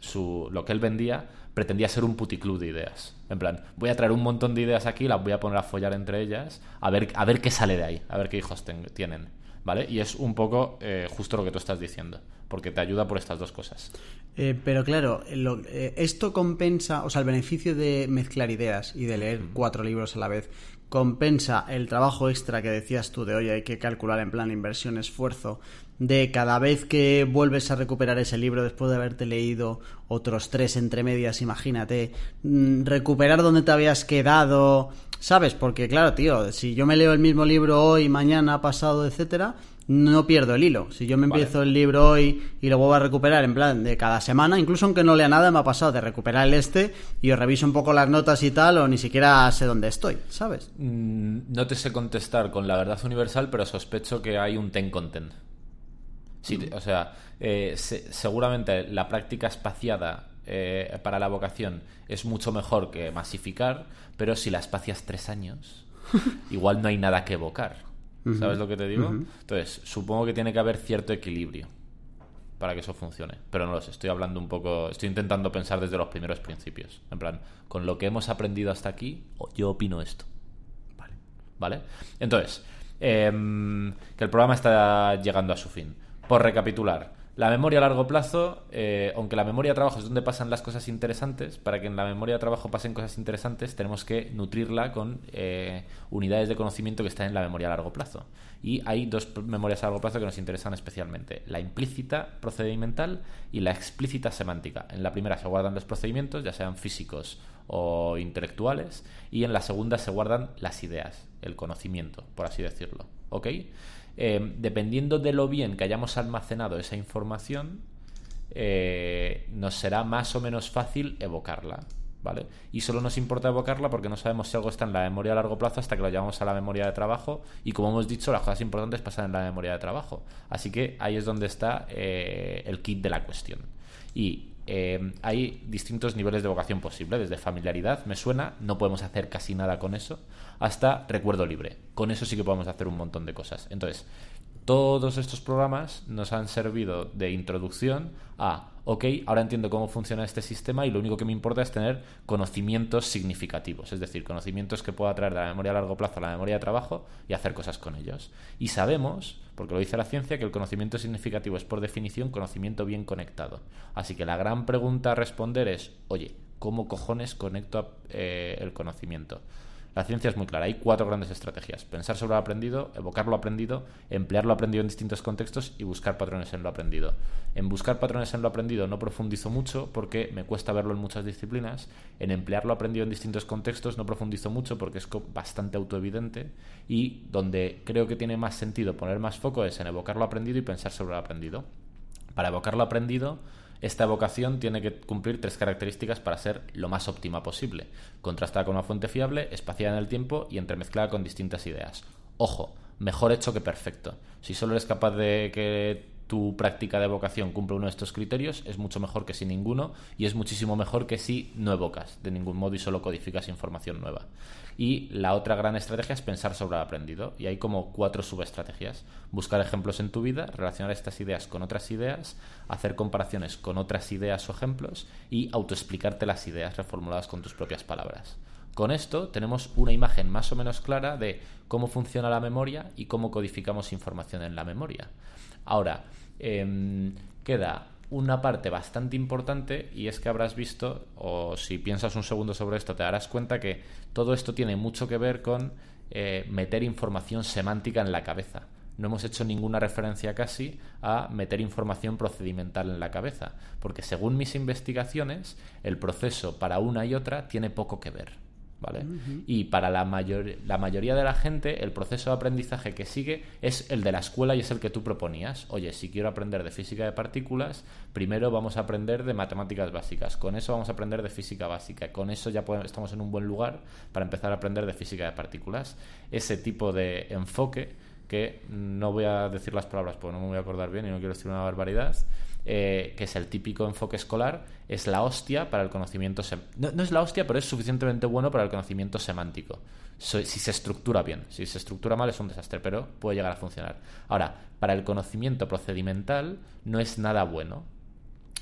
su, lo que él vendía pretendía ser un puticlub de ideas. En plan, voy a traer un montón de ideas aquí, las voy a poner a follar entre ellas, a ver, a ver qué sale de ahí, a ver qué hijos tienen. ¿Vale? Y es un poco eh, justo lo que tú estás diciendo, porque te ayuda por estas dos cosas. Eh, pero claro, eh, esto compensa, o sea, el beneficio de mezclar ideas y de leer cuatro libros a la vez, compensa el trabajo extra que decías tú de hoy hay que calcular en plan inversión, esfuerzo, de cada vez que vuelves a recuperar ese libro después de haberte leído otros tres entre medias, imagínate, mm, recuperar donde te habías quedado, ¿sabes? Porque claro, tío, si yo me leo el mismo libro hoy, mañana, pasado, etcétera, no pierdo el hilo. Si yo me empiezo el libro hoy y lo vuelvo a recuperar en plan de cada semana, incluso aunque no lea nada, me ha pasado de recuperar el este y os reviso un poco las notas y tal, o ni siquiera sé dónde estoy, ¿sabes? Mm, no te sé contestar con la verdad universal, pero sospecho que hay un ten content. Sí, o sea, eh, seguramente la práctica espaciada eh, para la vocación es mucho mejor que masificar, pero si la espacias tres años, igual no hay nada que evocar. ¿Sabes lo que te digo? Entonces, supongo que tiene que haber cierto equilibrio para que eso funcione. Pero no lo sé, estoy hablando un poco, estoy intentando pensar desde los primeros principios. En plan, con lo que hemos aprendido hasta aquí, yo opino esto. Vale. ¿Vale? Entonces, em, que el programa está llegando a su fin. Por recapitular, la memoria a largo plazo, eh, aunque la memoria de trabajo es donde pasan las cosas interesantes, para que en la memoria de trabajo pasen cosas interesantes, tenemos que nutrirla con eh, unidades de conocimiento que están en la memoria a largo plazo. Y hay dos memorias a largo plazo que nos interesan especialmente: la implícita procedimental y la explícita semántica. En la primera se guardan los procedimientos, ya sean físicos o intelectuales, y en la segunda se guardan las ideas, el conocimiento, por así decirlo. ¿Ok? Eh, dependiendo de lo bien que hayamos almacenado esa información, eh, nos será más o menos fácil evocarla. ¿Vale? Y solo nos importa evocarla porque no sabemos si algo está en la memoria a largo plazo hasta que lo llevamos a la memoria de trabajo. Y como hemos dicho, las cosas importantes pasan en la memoria de trabajo. Así que ahí es donde está eh, el kit de la cuestión. Y hay distintos niveles de evocación posible, desde familiaridad, me suena, no podemos hacer casi nada con eso, hasta recuerdo libre. Con eso sí que podemos hacer un montón de cosas. Entonces, todos estos programas nos han servido de introducción a, ok, ahora entiendo cómo funciona este sistema y lo único que me importa es tener conocimientos significativos, es decir, conocimientos que pueda traer de la memoria a largo plazo a la memoria de trabajo y hacer cosas con ellos. Y sabemos, porque lo dice la ciencia, que el conocimiento significativo es por definición conocimiento bien conectado. Así que la gran pregunta a responder es, oye, ¿cómo cojones conecto eh, el conocimiento? La ciencia es muy clara, hay cuatro grandes estrategias. Pensar sobre lo aprendido, evocar lo aprendido, emplear lo aprendido en distintos contextos y buscar patrones en lo aprendido. En buscar patrones en lo aprendido no profundizo mucho porque me cuesta verlo en muchas disciplinas. En emplear lo aprendido en distintos contextos no profundizo mucho porque es bastante autoevidente. Y donde creo que tiene más sentido poner más foco es en evocar lo aprendido y pensar sobre lo aprendido. Para evocar lo aprendido esta evocación tiene que cumplir tres características para ser lo más óptima posible. Contrastada con una fuente fiable, espaciada en el tiempo y entremezclada con distintas ideas. Ojo, mejor hecho que perfecto. Si solo eres capaz de que tu práctica de evocación cumple uno de estos criterios, es mucho mejor que si ninguno y es muchísimo mejor que si no evocas de ningún modo y solo codificas información nueva. Y la otra gran estrategia es pensar sobre lo aprendido. Y hay como cuatro subestrategias. Buscar ejemplos en tu vida, relacionar estas ideas con otras ideas, hacer comparaciones con otras ideas o ejemplos y autoexplicarte las ideas reformuladas con tus propias palabras. Con esto tenemos una imagen más o menos clara de cómo funciona la memoria y cómo codificamos información en la memoria. Ahora, em, queda una parte bastante importante y es que habrás visto, o si piensas un segundo sobre esto, te darás cuenta que todo esto tiene mucho que ver con eh, meter información semántica en la cabeza. No hemos hecho ninguna referencia casi a meter información procedimental en la cabeza, porque según mis investigaciones, el proceso para una y otra tiene poco que ver. Y para la, mayor, la mayoría de la gente, el proceso de aprendizaje que sigue es el de la escuela y es el que tú proponías. Oye, si quiero aprender de física de partículas, primero vamos a aprender de matemáticas básicas. Con eso vamos a aprender de física básica. Con eso ya estamos en un buen lugar para empezar a aprender de física de partículas. Ese tipo de enfoque que no voy a decir las palabras porque no me voy a acordar bien y no quiero decir una barbaridad, eh, que es el típico enfoque escolar, es la hostia para el conocimiento. No, no, es la hostia, pero es suficientemente bueno para el conocimiento semántico. si se estructura bien. Si se estructura mal es un desastre, pero puede llegar a funcionar. Ahora, para el conocimiento procedimental no es nada bueno.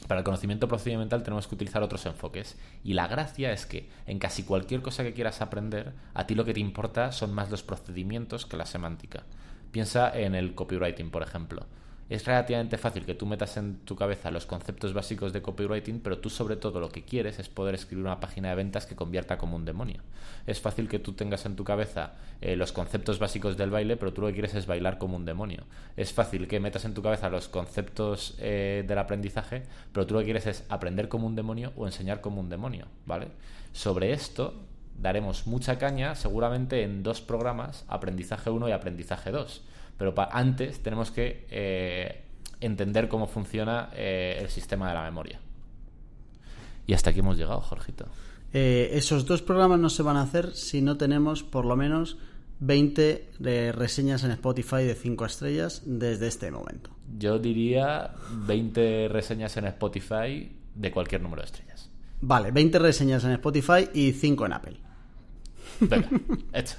Para el conocimiento procedimental tenemos que utilizar otros enfoques. Y la gracia es que en casi cualquier cosa que quieras aprender, a ti lo que te importa son más los procedimientos que la semántica. Piensa en el copywriting, por ejemplo es relativamente fácil que tú metas en tu cabeza los conceptos básicos de copywriting, pero tú sobre todo lo que quieres es poder escribir una página de ventas que convierta como un demonio. Es fácil que tú tengas en tu cabeza eh, los conceptos básicos del baile, pero tú lo que quieres es bailar como un demonio. Es fácil que metas en tu cabeza los conceptos eh, del aprendizaje, pero tú lo que quieres es aprender como un demonio o enseñar como un demonio, ¿vale? Sobre esto daremos mucha caña seguramente en dos programas, aprendizaje 1 y aprendizaje 2. Pero antes tenemos que eh, entender cómo funciona eh, el sistema de la memoria. Y hasta aquí hemos llegado, Jorgito. Eh, esos dos programas no se van a hacer si no tenemos por lo menos 20 reseñas en Spotify de 5 estrellas desde este momento. Yo diría 20 reseñas en Spotify de cualquier número de estrellas. Vale, 20 reseñas en Spotify y 5 en Apple. Venga, hecho.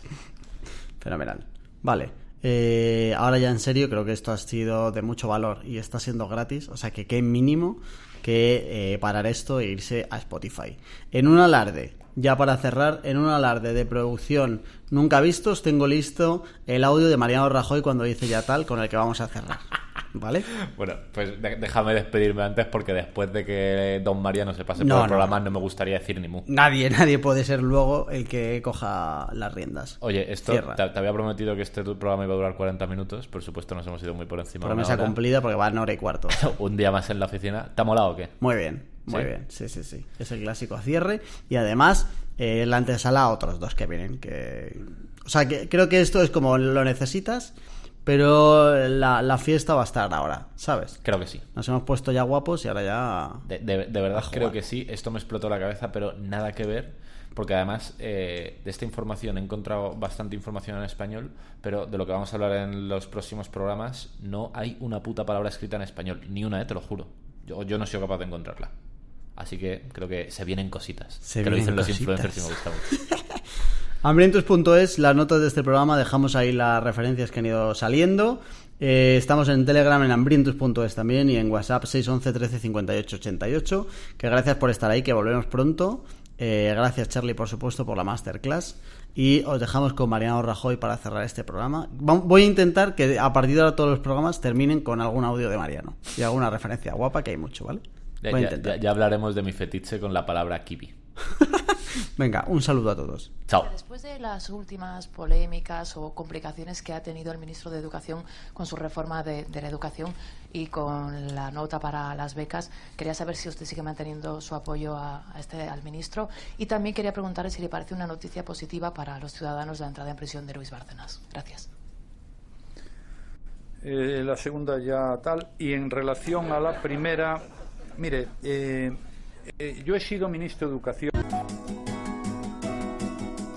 Fenomenal. Vale. Eh, ahora ya en serio, creo que esto ha sido de mucho valor y está siendo gratis. O sea que qué mínimo que eh, parar esto e irse a Spotify. En un alarde, ya para cerrar, en un alarde de producción nunca vistos, tengo listo el audio de Mariano Rajoy cuando dice ya tal, con el que vamos a cerrar. ¿Vale? Bueno, pues déjame despedirme antes porque después de que Don Mariano se pase por el programa no me gustaría decir ni mu. Nadie, nadie puede ser luego el que coja las riendas. Oye, esto te, había prometido que este programa iba a durar 40 minutos, por supuesto nos hemos ido muy por encima. Promesa cumplida porque va en hora y cuarto. Un día más en la oficina. ¿Te ha molado o qué? Muy bien, muy bien. Sí, sí, sí. Es el clásico a cierre y además eh, la antesala a otros dos que vienen que... O sea, que creo que esto es como lo necesitas pero la, fiesta va a estar ahora, ¿sabes? Creo que sí. Nos hemos puesto ya guapos y ahora ya. De, verdad creo que sí. Esto me explotó la cabeza, pero nada que ver. Porque además eh, de esta información he encontrado bastante información en español, pero de lo que vamos a hablar en los próximos programas no hay una puta palabra escrita en español. Ni una, eh, te lo juro. Yo, yo no soy capaz de encontrarla. Así que creo que se vienen cositas. Se que lo dicen los influencers y me gusta mucho. Hambrientos.es, las notas de este programa, dejamos ahí las referencias que han ido saliendo. Eh, estamos en Telegram en hambrientos.es también y en WhatsApp 611 13 58 88. Que gracias por estar ahí, que volvemos pronto. Eh, gracias Charlie, por supuesto, por la masterclass. Y os dejamos con Mariano Rajoy para cerrar este programa. Voy a intentar que a partir de ahora todos los programas terminen con algún audio de Mariano y alguna referencia guapa, que hay mucho, ¿vale? Ya, ya hablaremos de mi fetiche con la palabra kiwi. Venga, un saludo a todos. Chao. Después de las últimas polémicas o complicaciones que ha tenido el ministro de Educación con su reforma de, la educación y con la nota para las becas, quería saber si usted sigue manteniendo su apoyo a, este, al ministro y también quería preguntarle si le parece una noticia positiva para los ciudadanos la entrada en prisión de Luis Bárcenas. Gracias. Eh, la segunda ya tal. Y en relación a la primera, mire, eh, eh, yo he sido ministro de Educación.